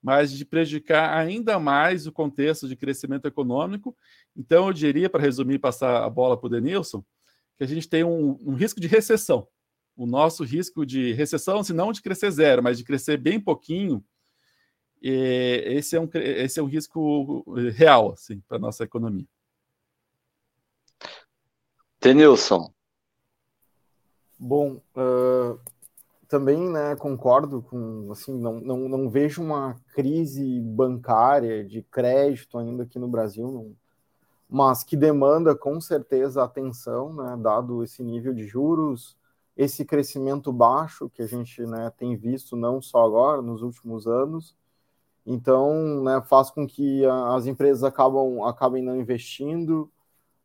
mas de prejudicar ainda mais o contexto de crescimento econômico. Então, eu diria, para resumir passar a bola para o Denilson, que a gente tem um, um risco de recessão. O nosso risco de recessão, se não de crescer zero, mas de crescer bem pouquinho, esse é um, esse é um risco real assim, para a nossa economia. Tenilson. Bom, uh, também né, concordo com, assim, não, não, não vejo uma crise bancária de crédito ainda aqui no Brasil, não, mas que demanda com certeza atenção, né, dado esse nível de juros, esse crescimento baixo que a gente né, tem visto não só agora, nos últimos anos, então, né, faz com que as empresas acabam, acabem não investindo,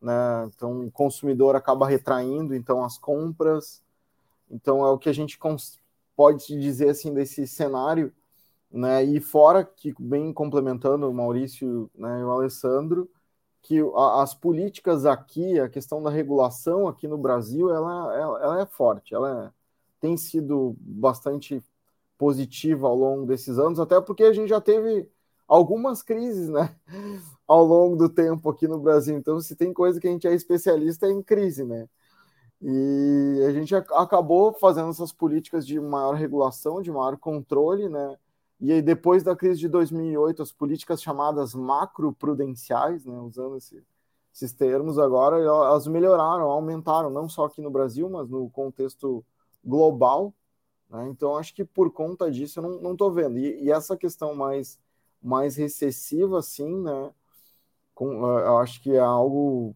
né, então o consumidor acaba retraindo então as compras. Então é o que a gente pode dizer assim desse cenário, né? E fora que bem complementando o Maurício né, e o Alessandro, que as políticas aqui, a questão da regulação aqui no Brasil, ela, ela, ela é forte, ela é, tem sido bastante positiva ao longo desses anos, até porque a gente já teve algumas crises, né, ao longo do tempo aqui no Brasil. Então, se tem coisa que a gente é especialista é em crise, né? E a gente acabou fazendo essas políticas de maior regulação, de maior controle, né? E aí, depois da crise de 2008, as políticas chamadas macroprudenciais, né, usando esse, esses termos agora, elas melhoraram, aumentaram, não só aqui no Brasil, mas no contexto global. Né? Então, acho que por conta disso eu não estou vendo. E, e, essa questão mais, mais recessiva, assim, né? Com, eu acho que é algo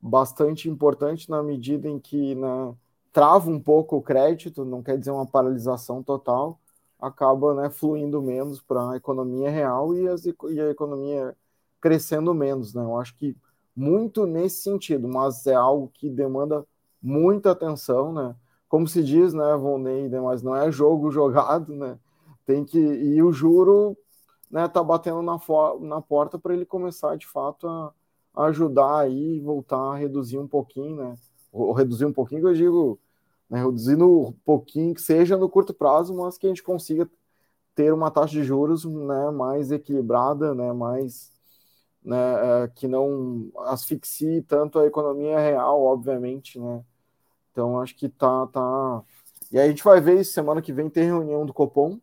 bastante importante na medida em que né, trava um pouco o crédito, não quer dizer uma paralisação total, acaba né, fluindo menos para a economia real e, as, e a economia crescendo menos. Né? Eu acho que muito nesse sentido, mas é algo que demanda muita atenção, né? como se diz, né, Volney, né, mas não é jogo jogado, né? Tem que e o juro, né, tá batendo na, na porta para ele começar de fato a, a ajudar aí voltar a reduzir um pouquinho, né? Ou reduzir um pouquinho, eu digo, né, reduzindo um pouquinho que seja no curto prazo, mas que a gente consiga ter uma taxa de juros, né, mais equilibrada, né, mais né, é, que não asfixie tanto a economia real, obviamente, né? Então acho que tá, tá. E aí a gente vai ver semana que vem tem reunião do Copom,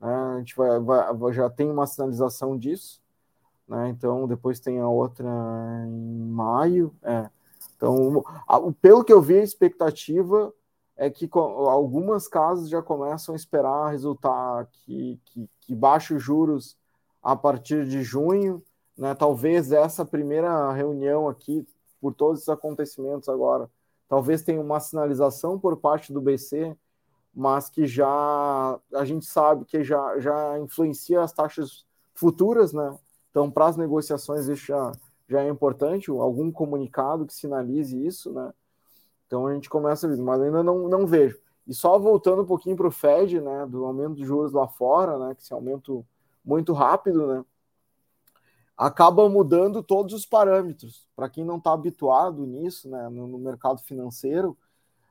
né? A gente vai, vai já tem uma sinalização disso, né? Então depois tem a outra em maio, é. Então, pelo que eu vi, a expectativa é que algumas casas já começam a esperar resultar que, que, que baixe os juros a partir de junho, né? Talvez essa primeira reunião aqui, por todos esses acontecimentos agora, talvez tenha uma sinalização por parte do BC, mas que já a gente sabe que já, já influencia as taxas futuras, né? Então, para as negociações, isso já, já é importante, algum comunicado que sinalize isso, né? Então a gente começa a ver, mas ainda não, não vejo. E só voltando um pouquinho para o Fed, né, do aumento de juros lá fora, né, que esse aumento muito rápido, né, acaba mudando todos os parâmetros. Para quem não está habituado nisso, né, no, no mercado financeiro,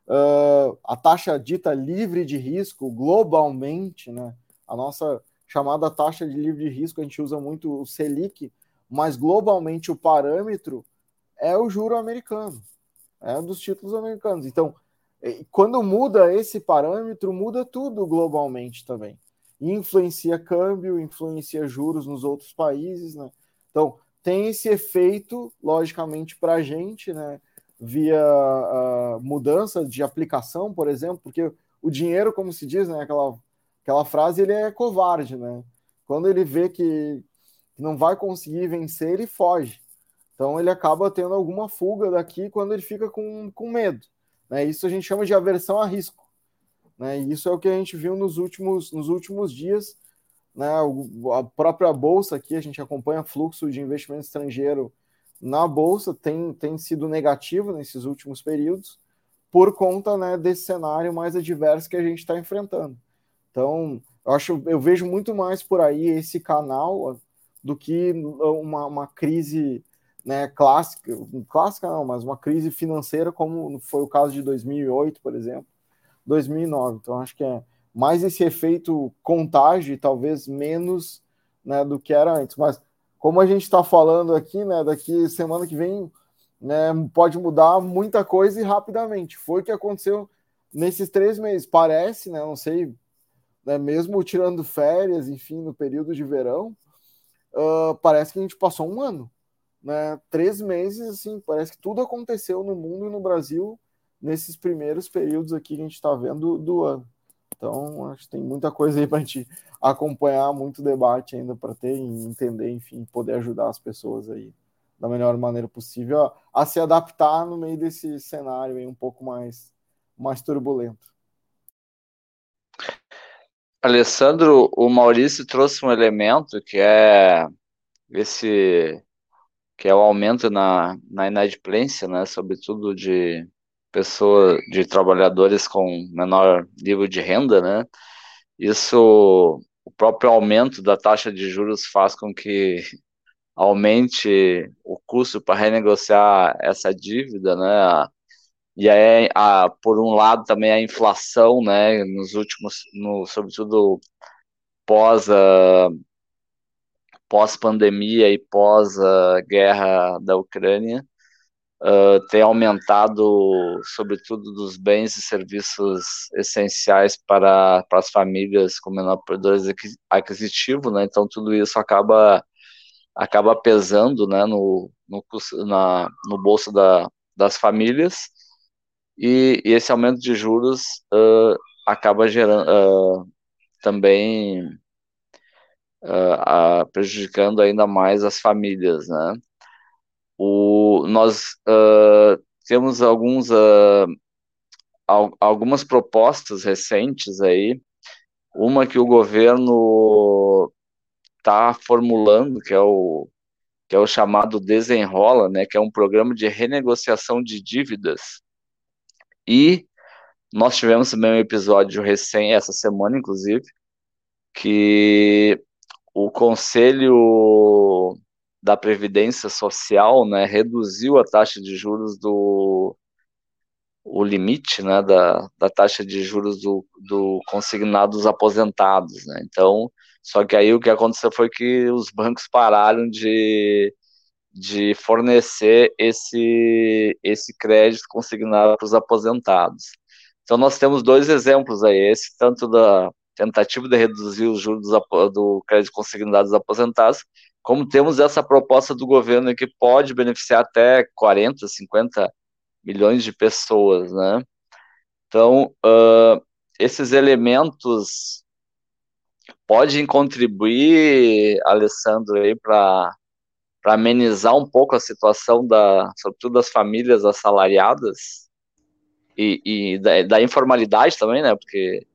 uh, a taxa dita livre de risco globalmente, né, a nossa chamada taxa de livre de risco, a gente usa muito o Selic, mas globalmente o parâmetro é o juro americano, é dos títulos americanos. Então, quando muda esse parâmetro, muda tudo globalmente também. Influencia câmbio, influencia juros nos outros países, né? Então, tem esse efeito, logicamente, para a gente, né? Via mudança de aplicação, por exemplo, porque o dinheiro, como se diz, né? Aquela, aquela frase, ele é covarde, né? Quando ele vê que não vai conseguir vencer, ele foge. Então, ele acaba tendo alguma fuga daqui quando ele fica com, com medo. Né? Isso a gente chama de aversão a risco. Né? E isso é o que a gente viu nos últimos, nos últimos dias né, a própria bolsa aqui, a gente acompanha fluxo de investimento estrangeiro na bolsa, tem, tem sido negativo nesses últimos períodos, por conta né, desse cenário mais adverso que a gente está enfrentando. Então, eu acho, eu vejo muito mais por aí esse canal do que uma, uma crise né, clássica, clássica não, mas uma crise financeira como foi o caso de 2008, por exemplo, 2009. Então, acho que é, mais esse efeito contágio, talvez menos né, do que era antes. Mas como a gente está falando aqui, né, daqui semana que vem né, pode mudar muita coisa e rapidamente. Foi o que aconteceu nesses três meses. Parece, né, não sei, né, mesmo tirando férias, enfim, no período de verão, uh, parece que a gente passou um ano. Né, três meses, assim, parece que tudo aconteceu no mundo e no Brasil nesses primeiros períodos aqui que a gente está vendo do ano. Então, acho que tem muita coisa aí para a gente acompanhar, muito debate ainda para ter e entender, enfim, poder ajudar as pessoas aí da melhor maneira possível a, a se adaptar no meio desse cenário aí um pouco mais, mais turbulento. Alessandro, o Maurício trouxe um elemento que é esse que é o aumento na, na inadimplência, né, sobretudo de pessoa, de trabalhadores com menor nível de renda, né? Isso, o próprio aumento da taxa de juros faz com que aumente o custo para renegociar essa dívida, né? E aí, a, por um lado, também a inflação, né? Nos últimos, no, sobretudo pós a, pós pandemia e pós a guerra da Ucrânia, uh, tem aumentado, sobretudo, dos bens e serviços essenciais para, para as famílias com menor poder aquisitivo, né? Então, tudo isso acaba acaba pesando, né, no, no, na, no bolso da, das famílias e, e, esse aumento de juros uh, acaba gerando uh, também uh, prejudicando ainda mais as famílias, né? O, nós uh, temos alguns, uh, al algumas propostas recentes aí, uma que o governo está formulando, que é o que é o chamado Desenrola, né, que é um programa de renegociação de dívidas. E nós tivemos também um episódio recém, essa semana, inclusive, que o Conselho da Previdência Social, né, reduziu a taxa de juros do o limite, né, da, da taxa de juros do, do consignado dos aposentados, né, então, só que aí o que aconteceu foi que os bancos pararam de, de fornecer esse, esse crédito consignado para os aposentados. Então, nós temos dois exemplos aí, esse tanto da tentativa de reduzir os juros do, crédito consignado dos aposentados, como temos essa proposta do governo que pode beneficiar até 40, 50 milhões de pessoas, né? Então, uh, esses elementos podem contribuir, Alessandro, aí para para amenizar um pouco a situação da, sobretudo das famílias assalariadas e, e da, da, informalidade também, né? Porque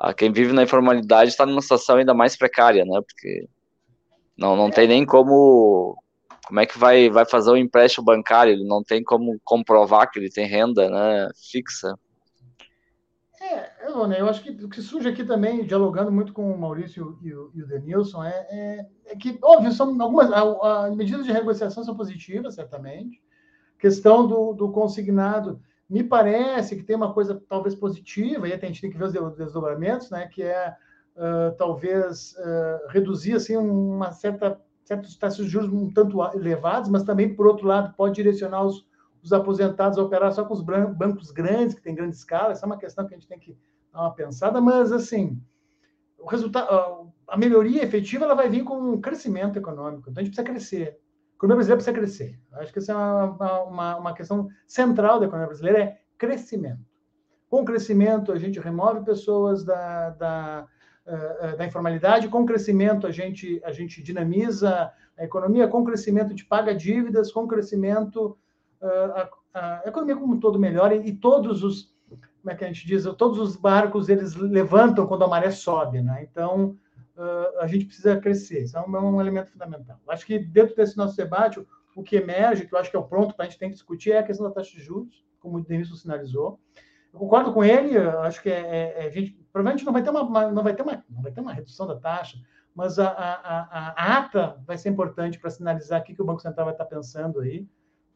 a, quem vive na informalidade está numa situação ainda mais precária, né? Porque não, não tem nem como como é que vai, vai fazer um empréstimo bancário? Ele não tem como comprovar que ele tem renda né, fixa. É, eu acho que o que surge aqui também, dialogando muito com o Maurício e o, e o Denilson, é, é, é, que, óbvio, são algumas a, a, medidas de negociação são positivas, certamente. Questão do, do consignado, me parece que tem uma coisa talvez positiva, e a gente tem que ver os desdobramentos, né, que é uh, talvez uh, reduzir assim, uma certa certos taxas de juros um tanto elevados, mas também, por outro lado, pode direcionar os, os aposentados a operar só com os bancos grandes, que têm grande escala. Essa é uma questão que a gente tem que dar uma pensada, mas, assim, o resultado, a melhoria efetiva ela vai vir com um crescimento econômico. Então, a gente precisa crescer. Economia brasileira precisa crescer. Acho que essa é uma, uma, uma questão central da economia brasileira, é crescimento. Com crescimento, a gente remove pessoas da, da eh, eh, da informalidade. Com o crescimento, a gente, a gente dinamiza a economia, com o crescimento, a gente paga dívidas, com o crescimento, eh, a, a economia como um todo melhora e, todos os, como é que a gente diz, todos os barcos eles levantam quando a maré sobe, né? Então, a gente precisa crescer, isso é um, é um elemento fundamental. Acho que dentro desse nosso debate, o que emerge, que eu acho que é o pronto para a gente tem que discutir, é a questão da taxa de juros, como o Denilson sinalizou. Eu concordo com ele, acho que é, é, é, gente, provavelmente não vai ter uma, não vai ter uma, não vai ter uma redução da taxa, mas a, a, a, ata vai ser importante para sinalizar o que o Banco Central vai estar pensando aí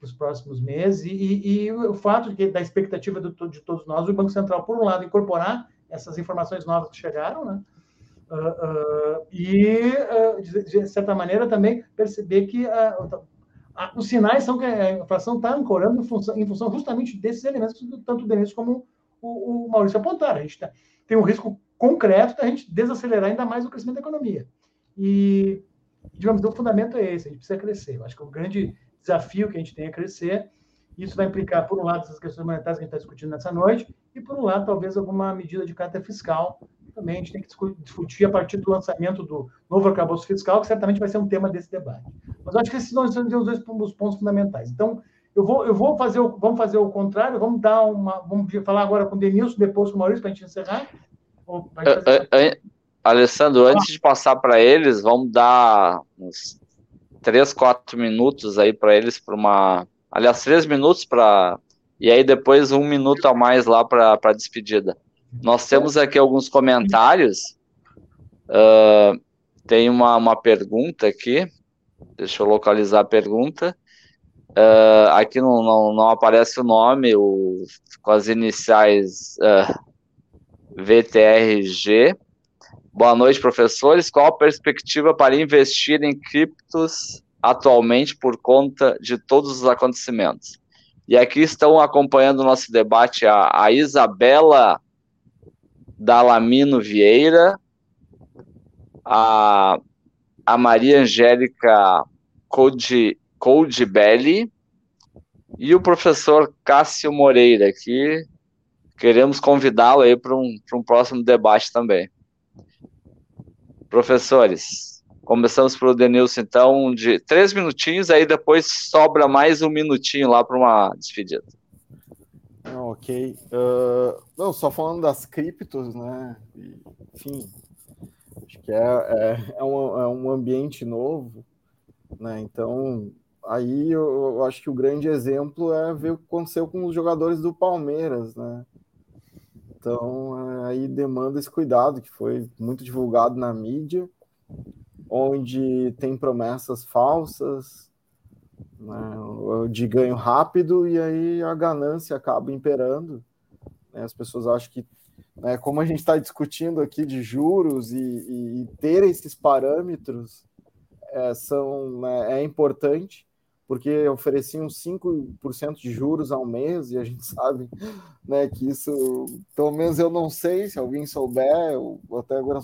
nos próximos meses e, e, e, o fato de que, da expectativa do, de todos nós, o Banco Central, por um lado, incorporar essas informações novas que chegaram, né? Uh, uh, e, uh, de, de, certa maneira, também perceber que os sinais são que a inflação está ancorando em função, em função, justamente desses elementos tanto o Denise como o, o Maurício apontaram. A gente tá, tem um risco concreto da gente desacelerar ainda mais o crescimento da economia. E, digamos, o fundamento é esse, a gente precisa crescer. Eu acho que o grande desafio que a gente tem é crescer. Isso vai implicar, por um lado, essas questões monetárias que a gente está discutindo nessa noite, e, por um lado, talvez alguma medida de caráter fiscal. Também a gente tem que discutir a partir do lançamento do novo arcabouço fiscal, que certamente vai ser um tema desse debate. Mas eu acho que esses são os dois os pontos fundamentais. Então, eu vou, eu vou fazer, o, vamos fazer o contrário, vamos dar uma, vamos falar agora com o Denilson, depois com o Maurício, para a gente encerrar. Alessandro, antes de passar para eles, vamos dar uns três, quatro minutos aí para eles para uma, aliás, três minutos para e aí depois um minuto a mais lá para a despedida. Nós temos aqui alguns comentários. Uh, tem uma, uma pergunta aqui. Deixa eu localizar a pergunta. Uh, aqui não, não, não, aparece o nome, o, com as iniciais uh, VTRG. Boa noite, professores. Qual a perspectiva para investir em criptos atualmente por conta de todos os acontecimentos? E aqui estão acompanhando o nosso debate a, a Isabela Dalamino Vieira, a, a Maria Angélica Code, e o professor Cássio Moreira, que queremos convidá-lo aí para um, um próximo debate também. Professores, começamos pelo Denilson, então, de três minutinhos, aí depois sobra mais um minutinho lá para uma despedida. Ok. Uh, não, só falando das criptos, né? Enfim, acho que é, é, é, um, é um ambiente novo, né? Então, aí eu, eu, acho que o grande exemplo é ver o que aconteceu com os jogadores do Palmeiras, né? Então, aí demanda esse cuidado, que foi muito divulgado na mídia, onde tem promessas falsas, né, de ganho rápido, e aí a ganância acaba imperando. Né, as pessoas acham que, né, como a gente está discutindo aqui de juros e, e, e ter esses parâmetros é, são, né, é importante, porque ofereciam 5% de juros ao mês, e a gente sabe né, que isso, pelo menos eu não sei, se alguém souber, ou até agora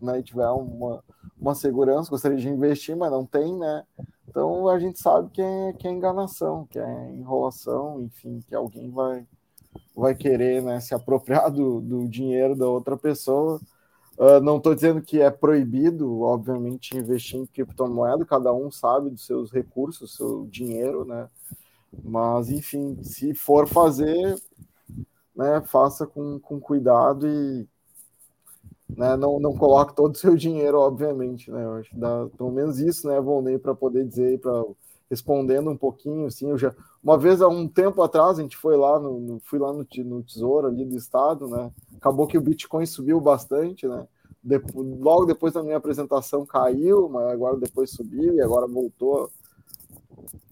né, tiver uma, uma segurança, gostaria de investir, mas não tem, né? Então a gente sabe que é, que é enganação, que é enrolação, enfim, que alguém vai, vai querer né, se apropriar do, do dinheiro da outra pessoa Uh, não estou dizendo que é proibido, obviamente, investir em criptomoeda, cada um sabe dos seus recursos, seu dinheiro, né? Mas, enfim, se for fazer, né, faça com, com cuidado e né, não, não coloque todo o seu dinheiro, obviamente, né? Eu acho que dá pelo menos isso, né, Volney, para poder dizer, para respondendo um pouquinho, assim, eu já uma vez há um tempo atrás a gente foi lá no, no fui lá no, no, tesouro ali do estado, né? Acabou que o Bitcoin subiu bastante, né? Depois, logo depois da minha apresentação caiu, mas agora depois subiu e agora voltou.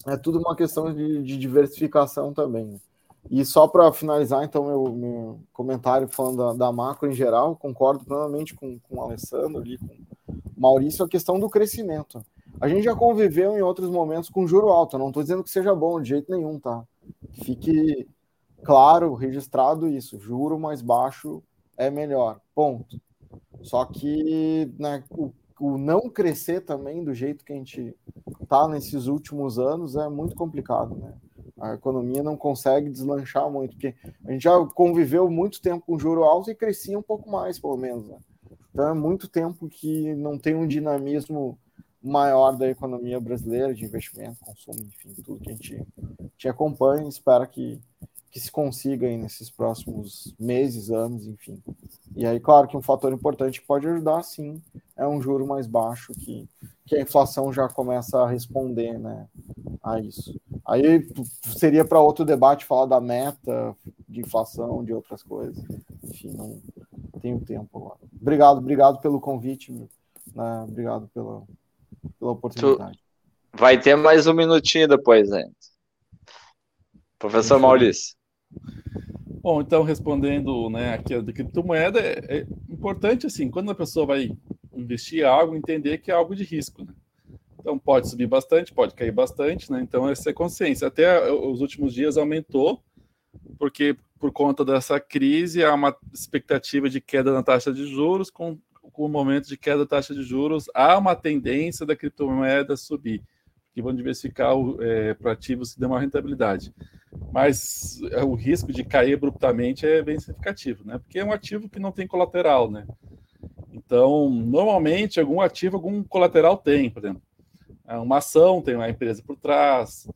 É tudo uma questão de, de diversificação também. E só para finalizar, então, meu, meu comentário falando da, da, macro em geral, concordo plenamente com, com o Alessandro ali, com o Maurício, a questão do crescimento. A gente já conviveu em outros momentos com juro alto. Não estou dizendo que seja bom de jeito nenhum, tá? Fique claro, registrado isso. Juro mais baixo é melhor. Ponto. Só que né, o, o não crescer também do jeito que a gente tá nesses últimos anos é muito complicado, né? A economia não consegue deslanchar muito, porque a gente já conviveu muito tempo com juro alto e crescia um pouco mais, pelo menos. Né? Então é muito tempo que não tem um dinamismo maior da economia brasileira, de investimento, consumo, enfim, tudo que a gente, te acompanha e espera que, que se consiga aí nesses próximos meses, anos, enfim. E aí, claro que um fator importante que pode ajudar, sim, é um juro mais baixo, que, que a inflação já começa a responder né, a isso. Aí seria para outro debate falar da meta de inflação, de outras coisas. Enfim, não tenho tempo agora. Obrigado, obrigado pelo convite, né? obrigado pela, pela oportunidade. Tu vai ter mais um minutinho depois ainda. Professor Maurício. Bom, então respondendo, né, aqui a de criptomoeda é, é, importante assim, quando a pessoa vai investir algo, entender que é algo de risco, né? Então pode subir bastante, pode cair bastante, né? Então essa é consciência. Até os últimos dias aumentou, porque por conta dessa crise há uma expectativa de queda na taxa de juros, com com o momento de queda da taxa de juros, há uma tendência da criptomoeda subir, que vão diversificar é, para ativos que dão uma rentabilidade. Mas é, o risco de cair abruptamente é bem significativo, né? Porque é um ativo que não tem colateral, né? Então, normalmente, algum ativo, algum colateral tem, por exemplo. É uma ação tem uma empresa por trás,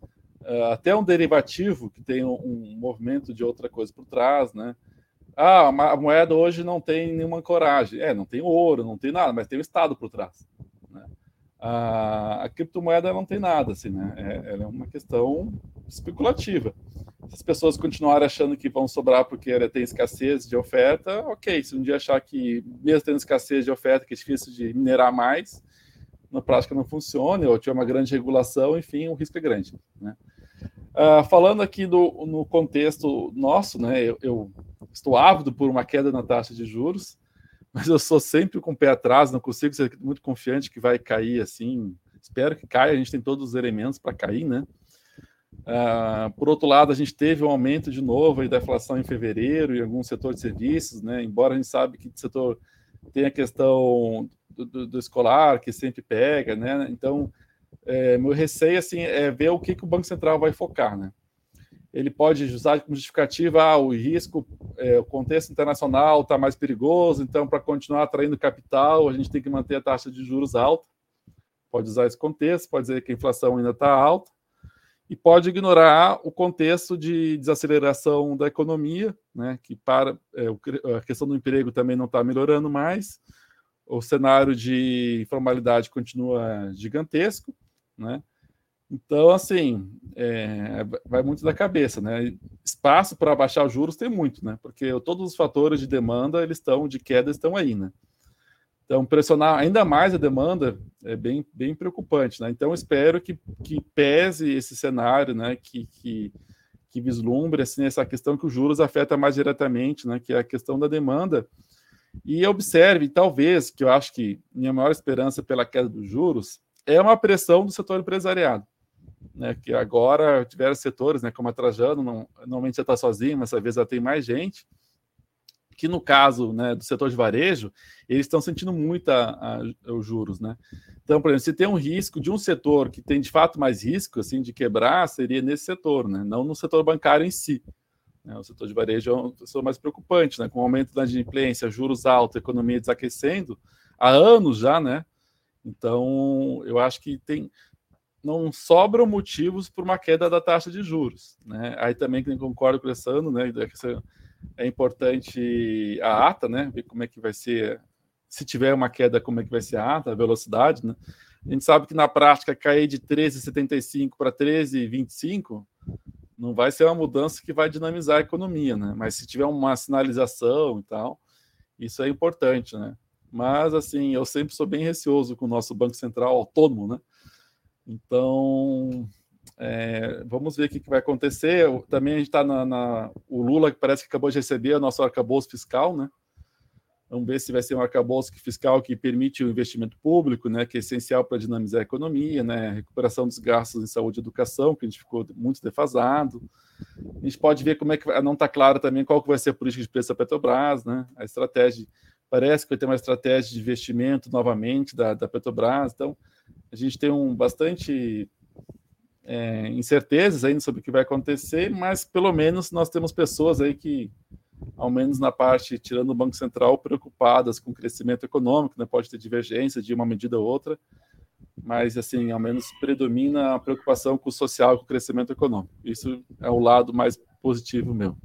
é, até um derivativo que tem um movimento de outra coisa por trás, né? Ah, a moeda hoje não tem nenhuma coragem. É, não tem ouro, não tem nada, mas tem o Estado por trás. Né? A, a, criptomoeda não tem nada, assim, né? É, ela é uma questão especulativa. Se as pessoas continuarem achando que vão sobrar porque ela tem escassez de oferta, ok. Se um dia achar que, mesmo tendo escassez de oferta, que é difícil de minerar mais, na prática não funciona, ou tiver uma grande regulação, enfim, o risco é grande. Né? Uh, falando aqui do, no contexto nosso, né, eu, eu, estou ávido por uma queda na taxa de juros, mas eu sou sempre com o pé atrás, não consigo ser muito confiante que vai cair assim. Espero que caia, a gente tem todos os elementos para cair, né? Uh, por outro lado, a gente teve um aumento de novo aí da inflação em fevereiro em alguns setores de serviços, né? Embora a gente sabe que o setor tem a questão do, do, escolar que sempre pega, né? Então é, meu receio assim, é ver o que, que o Banco Central vai focar. Né? Ele pode usar como justificativa ah, o risco, é, o contexto internacional está mais perigoso, então, para continuar atraindo capital, a gente tem que manter a taxa de juros alta. Pode usar esse contexto, pode dizer que a inflação ainda está alta, e pode ignorar o contexto de desaceleração da economia, né, que para é, a questão do emprego também não está melhorando mais, o cenário de informalidade continua gigantesco, né? Então, assim, é, vai muito da cabeça, né? Espaço para baixar os juros tem muito, né? Porque todos os fatores de demanda, eles estão, de queda, estão aí, né? Então, pressionar ainda mais a demanda é bem, bem preocupante, né? Então, espero que, que pese esse cenário, né? Que, que, que vislumbre, assim, essa questão que os juros afeta mais diretamente, né? Que é a questão da demanda. E observe, talvez, que eu acho que minha maior esperança pela queda dos juros é uma pressão do setor empresariado. né, que agora tiveram setores, né, como a Trajano, não, normalmente você está sozinho, mas às vezes ela tem mais gente, que no caso né, do setor de varejo, eles estão sentindo muito a, a, os juros. Né? Então, por exemplo, se tem um risco de um setor que tem de fato mais risco assim, de quebrar, seria nesse setor, né? não no setor bancário em si. Né? O setor de varejo é um setor mais preocupante, né? com o aumento da inadimplência, juros altos, economia desaquecendo, há anos já, né? Então, eu acho que tem não sobram motivos para uma queda da taxa de juros. Né? Aí também concordo com o Alessandro, né? é importante a ata, né? Ver como é que vai ser, se tiver uma queda, como é que vai ser a ata, a velocidade, né? A gente sabe que na prática cair de 13,75 para 13,25 não vai ser uma mudança que vai dinamizar a economia, né? Mas se tiver uma sinalização e tal, isso é importante, né? Mas assim, eu sempre sou bem receoso com o nosso Banco Central autônomo, né? Então, é, vamos ver o que, vai acontecer. Também a gente está na, na, O Lula, parece que acabou de receber o nosso arcabouço fiscal, né? Vamos ver se vai ser um arcabouço fiscal que permite o investimento público, né, que é essencial para dinamizar a economia, né, recuperação dos gastos em saúde e educação, que a gente ficou muito defasado. A gente pode ver como é que não está claro também qual que vai ser a política de preço da Petrobras, né? A estratégia parece que vai ter uma estratégia de investimento novamente da, da Petrobras. Então, a gente tem um bastante é, incertezas ainda sobre o que vai acontecer, mas pelo menos nós temos pessoas aí que, ao menos na parte, tirando o Banco Central, preocupadas com o crescimento econômico, né? pode ter divergência de uma medida ou outra, mas assim, ao menos predomina a preocupação com o social, com o crescimento econômico. Isso é o lado mais positivo meu.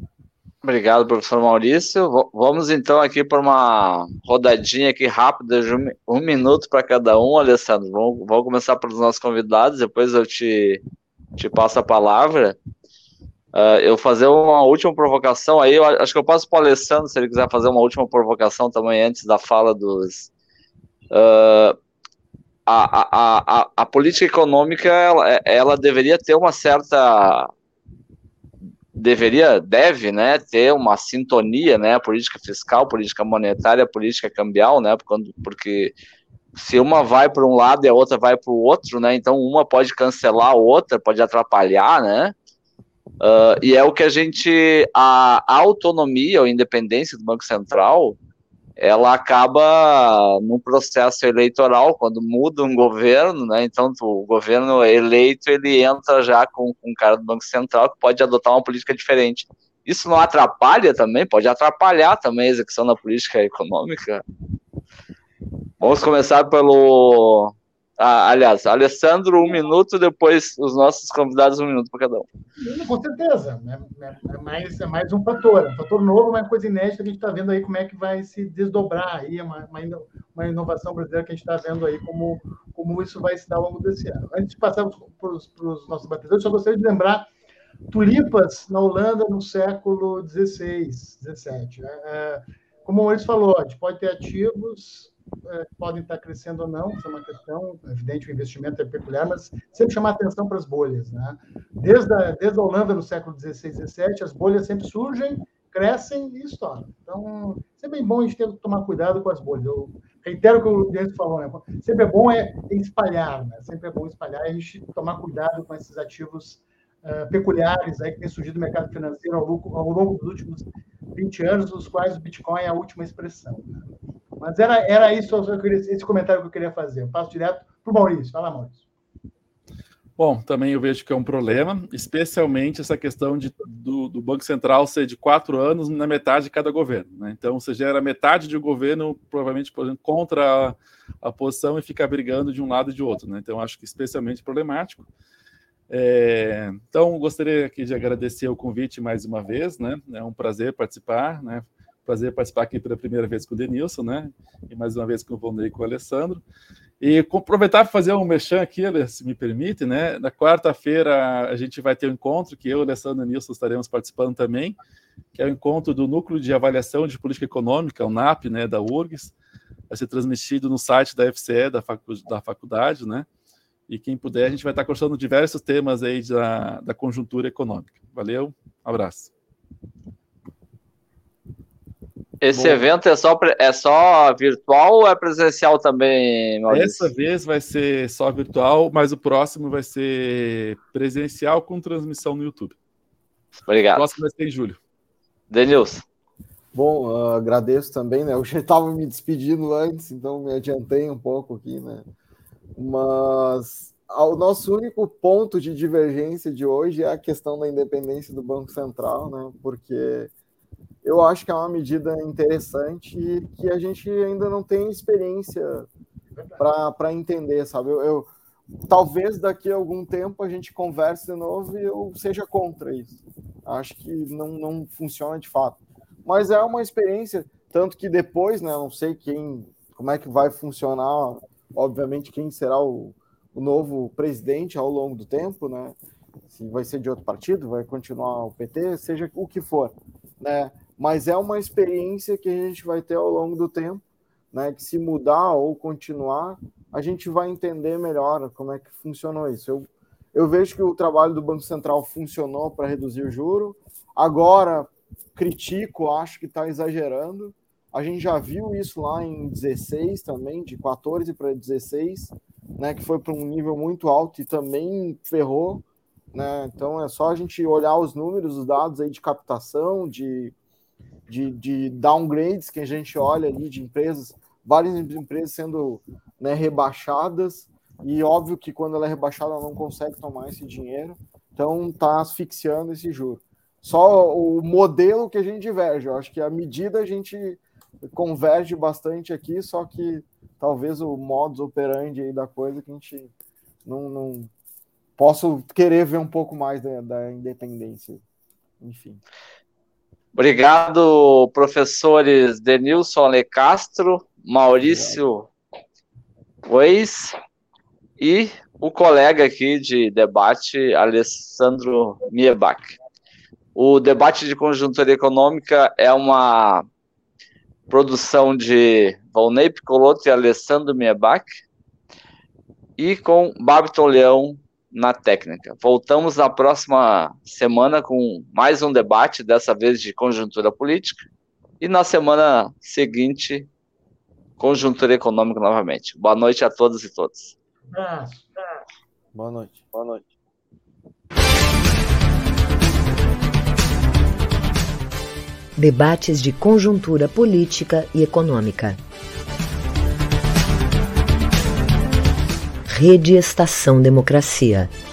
Obrigado, professor Maurício. Vamos então aqui para uma rodadinha aqui rápida, de um, um minuto para cada um, Alessandro. Vamos, vamos começar pelos nossos convidados, depois eu te, te passo a palavra. Uh, eu fazer uma última provocação aí, eu acho que eu passo para o Alessandro, se ele quiser fazer uma última provocação também antes da fala dos. Uh, a, a, a, a política econômica ela, ela deveria ter uma certa deveria, deve, né, ter uma sintonia, né, política fiscal, política monetária, política cambial, né, porque se uma vai para um lado e a outra vai para o outro, né, então uma pode cancelar a outra, pode atrapalhar, né, uh, e é o que a gente, a, autonomia ou independência do Banco Central, ela acaba no processo eleitoral, quando muda um governo, né? Então, o governo eleito ele entra já com, com um cara do Banco Central que pode adotar uma política diferente. Isso não atrapalha também? Pode atrapalhar também a execução da política econômica? Vamos começar pelo ah, aliás, Alessandro, um minuto, depois os nossos convidados, um minuto para cada um. Com certeza, né? é, mais, é mais um fator, é um fator novo, uma coisa inédita que a gente está vendo aí como é que vai se desdobrar aí, é uma, uma inovação brasileira que a gente está vendo aí como, como isso vai se dar ao longo desse ano. Antes de passarmos para os nossos batedores, só gostaria de lembrar tulipas na Holanda no século XVI, XVII. É, como o Maurício falou, a gente pode ter ativos é, podem estar crescendo ou não, isso é uma questão, evidente, o investimento é peculiar, mas sempre chamar atenção para as bolhas. Né? Desde, a, desde a Holanda, no século XVI XVII, as bolhas sempre surgem, crescem e estouram. Então, sempre é bom a gente ter que tomar cuidado com as bolhas. Eu reitero o que o Dentro falou, né? sempre é bom é espalhar, né? sempre é bom espalhar e a gente tomar cuidado com esses ativos uh, peculiares aí que têm surgido no mercado financeiro ao longo, ao longo dos últimos 20 anos, dos quais o Bitcoin é a última expressão. Né? Mas era, era isso esse comentário que eu queria fazer. Eu passo direto para o Maurício. Fala, Maurício. Bom, também eu vejo que é um problema, especialmente essa questão de, do, do, Banco Central ser de quatro anos na metade de cada governo. Né? Então, você gera metade de um governo, provavelmente, por exemplo, contra a, a posição e fica brigando de um lado e de outro. Né? Então, acho que especialmente problemático. É, então, gostaria aqui de agradecer o convite mais uma vez. Né? É um prazer participar. Né? Prazer participar aqui pela primeira vez com o Denilson, né? E mais uma vez com o Vonei e com o Alessandro. E aproveitar para fazer um mexão aqui, se me permite, né? Na quarta-feira a gente vai ter um encontro que eu, Alessandro e Nilson estaremos participando também, que é o encontro do Núcleo de Avaliação de Política Econômica, o NAP, né, da URGS. Vai ser transmitido no site da FCE, da, facu da faculdade, né? E quem puder, a gente vai estar conversando diversos temas aí da, da conjuntura econômica. Valeu, um abraço. Esse Bom, evento é só, é só virtual ou é presencial também, Maurício? Essa vez vai ser só virtual, mas o próximo vai ser presencial com transmissão no YouTube. Obrigado. O próximo vai ser em julho. Denilson. Bom, uh, agradeço também, né? Eu já estava me despedindo antes, então me adiantei um pouco aqui, né? Mas o nosso único ponto de divergência de hoje é a questão da independência do Banco Central, né? Porque eu acho que é uma medida interessante e que a gente ainda não tem experiência para entender, sabe? Eu, eu, talvez daqui a algum tempo a gente converse de novo e eu seja contra isso. Acho que não, não funciona de fato. Mas é uma experiência, tanto que depois, né? Não sei quem, como é que vai funcionar, obviamente, quem será o, o novo presidente ao longo do tempo, né? Se vai ser de outro partido, vai continuar o PT, seja o que for, né? Mas é uma experiência que a gente vai ter ao longo do tempo, né? Que se mudar ou continuar, a gente vai entender melhor como é que funcionou isso. Eu, eu vejo que o trabalho do Banco Central funcionou para reduzir o juro. Agora critico, acho que está exagerando. A gente já viu isso lá em 16 também, de 14 para 16 né, que foi para um nível muito alto e também ferrou, né? Então é só a gente olhar os números, os dados aí de captação, de, de, de downgrades que a gente olha ali de empresas, várias empresas sendo né, rebaixadas, e óbvio que quando ela é rebaixada ela não consegue tomar esse dinheiro, então está asfixiando esse juro. Só o modelo que a gente diverge, eu acho que a medida a gente converge bastante aqui, só que talvez o modus operandi aí da coisa que a gente não, não posso querer ver um pouco mais da, da independência. Enfim. Obrigado, professores Denilson Ale Castro, Maurício Weiss e o colega aqui de debate, Alessandro Miebach. O debate de conjuntura econômica é uma produção de Valnei Picoloto e Alessandro Miebach, e com Babiton Leão na técnica. Voltamos na próxima semana com mais um debate, dessa vez de conjuntura política, e na semana seguinte, conjuntura econômica novamente. Boa noite a todos e todas. Boa noite. Boa noite. Debates de conjuntura política e econômica. Rede Estação Democracia.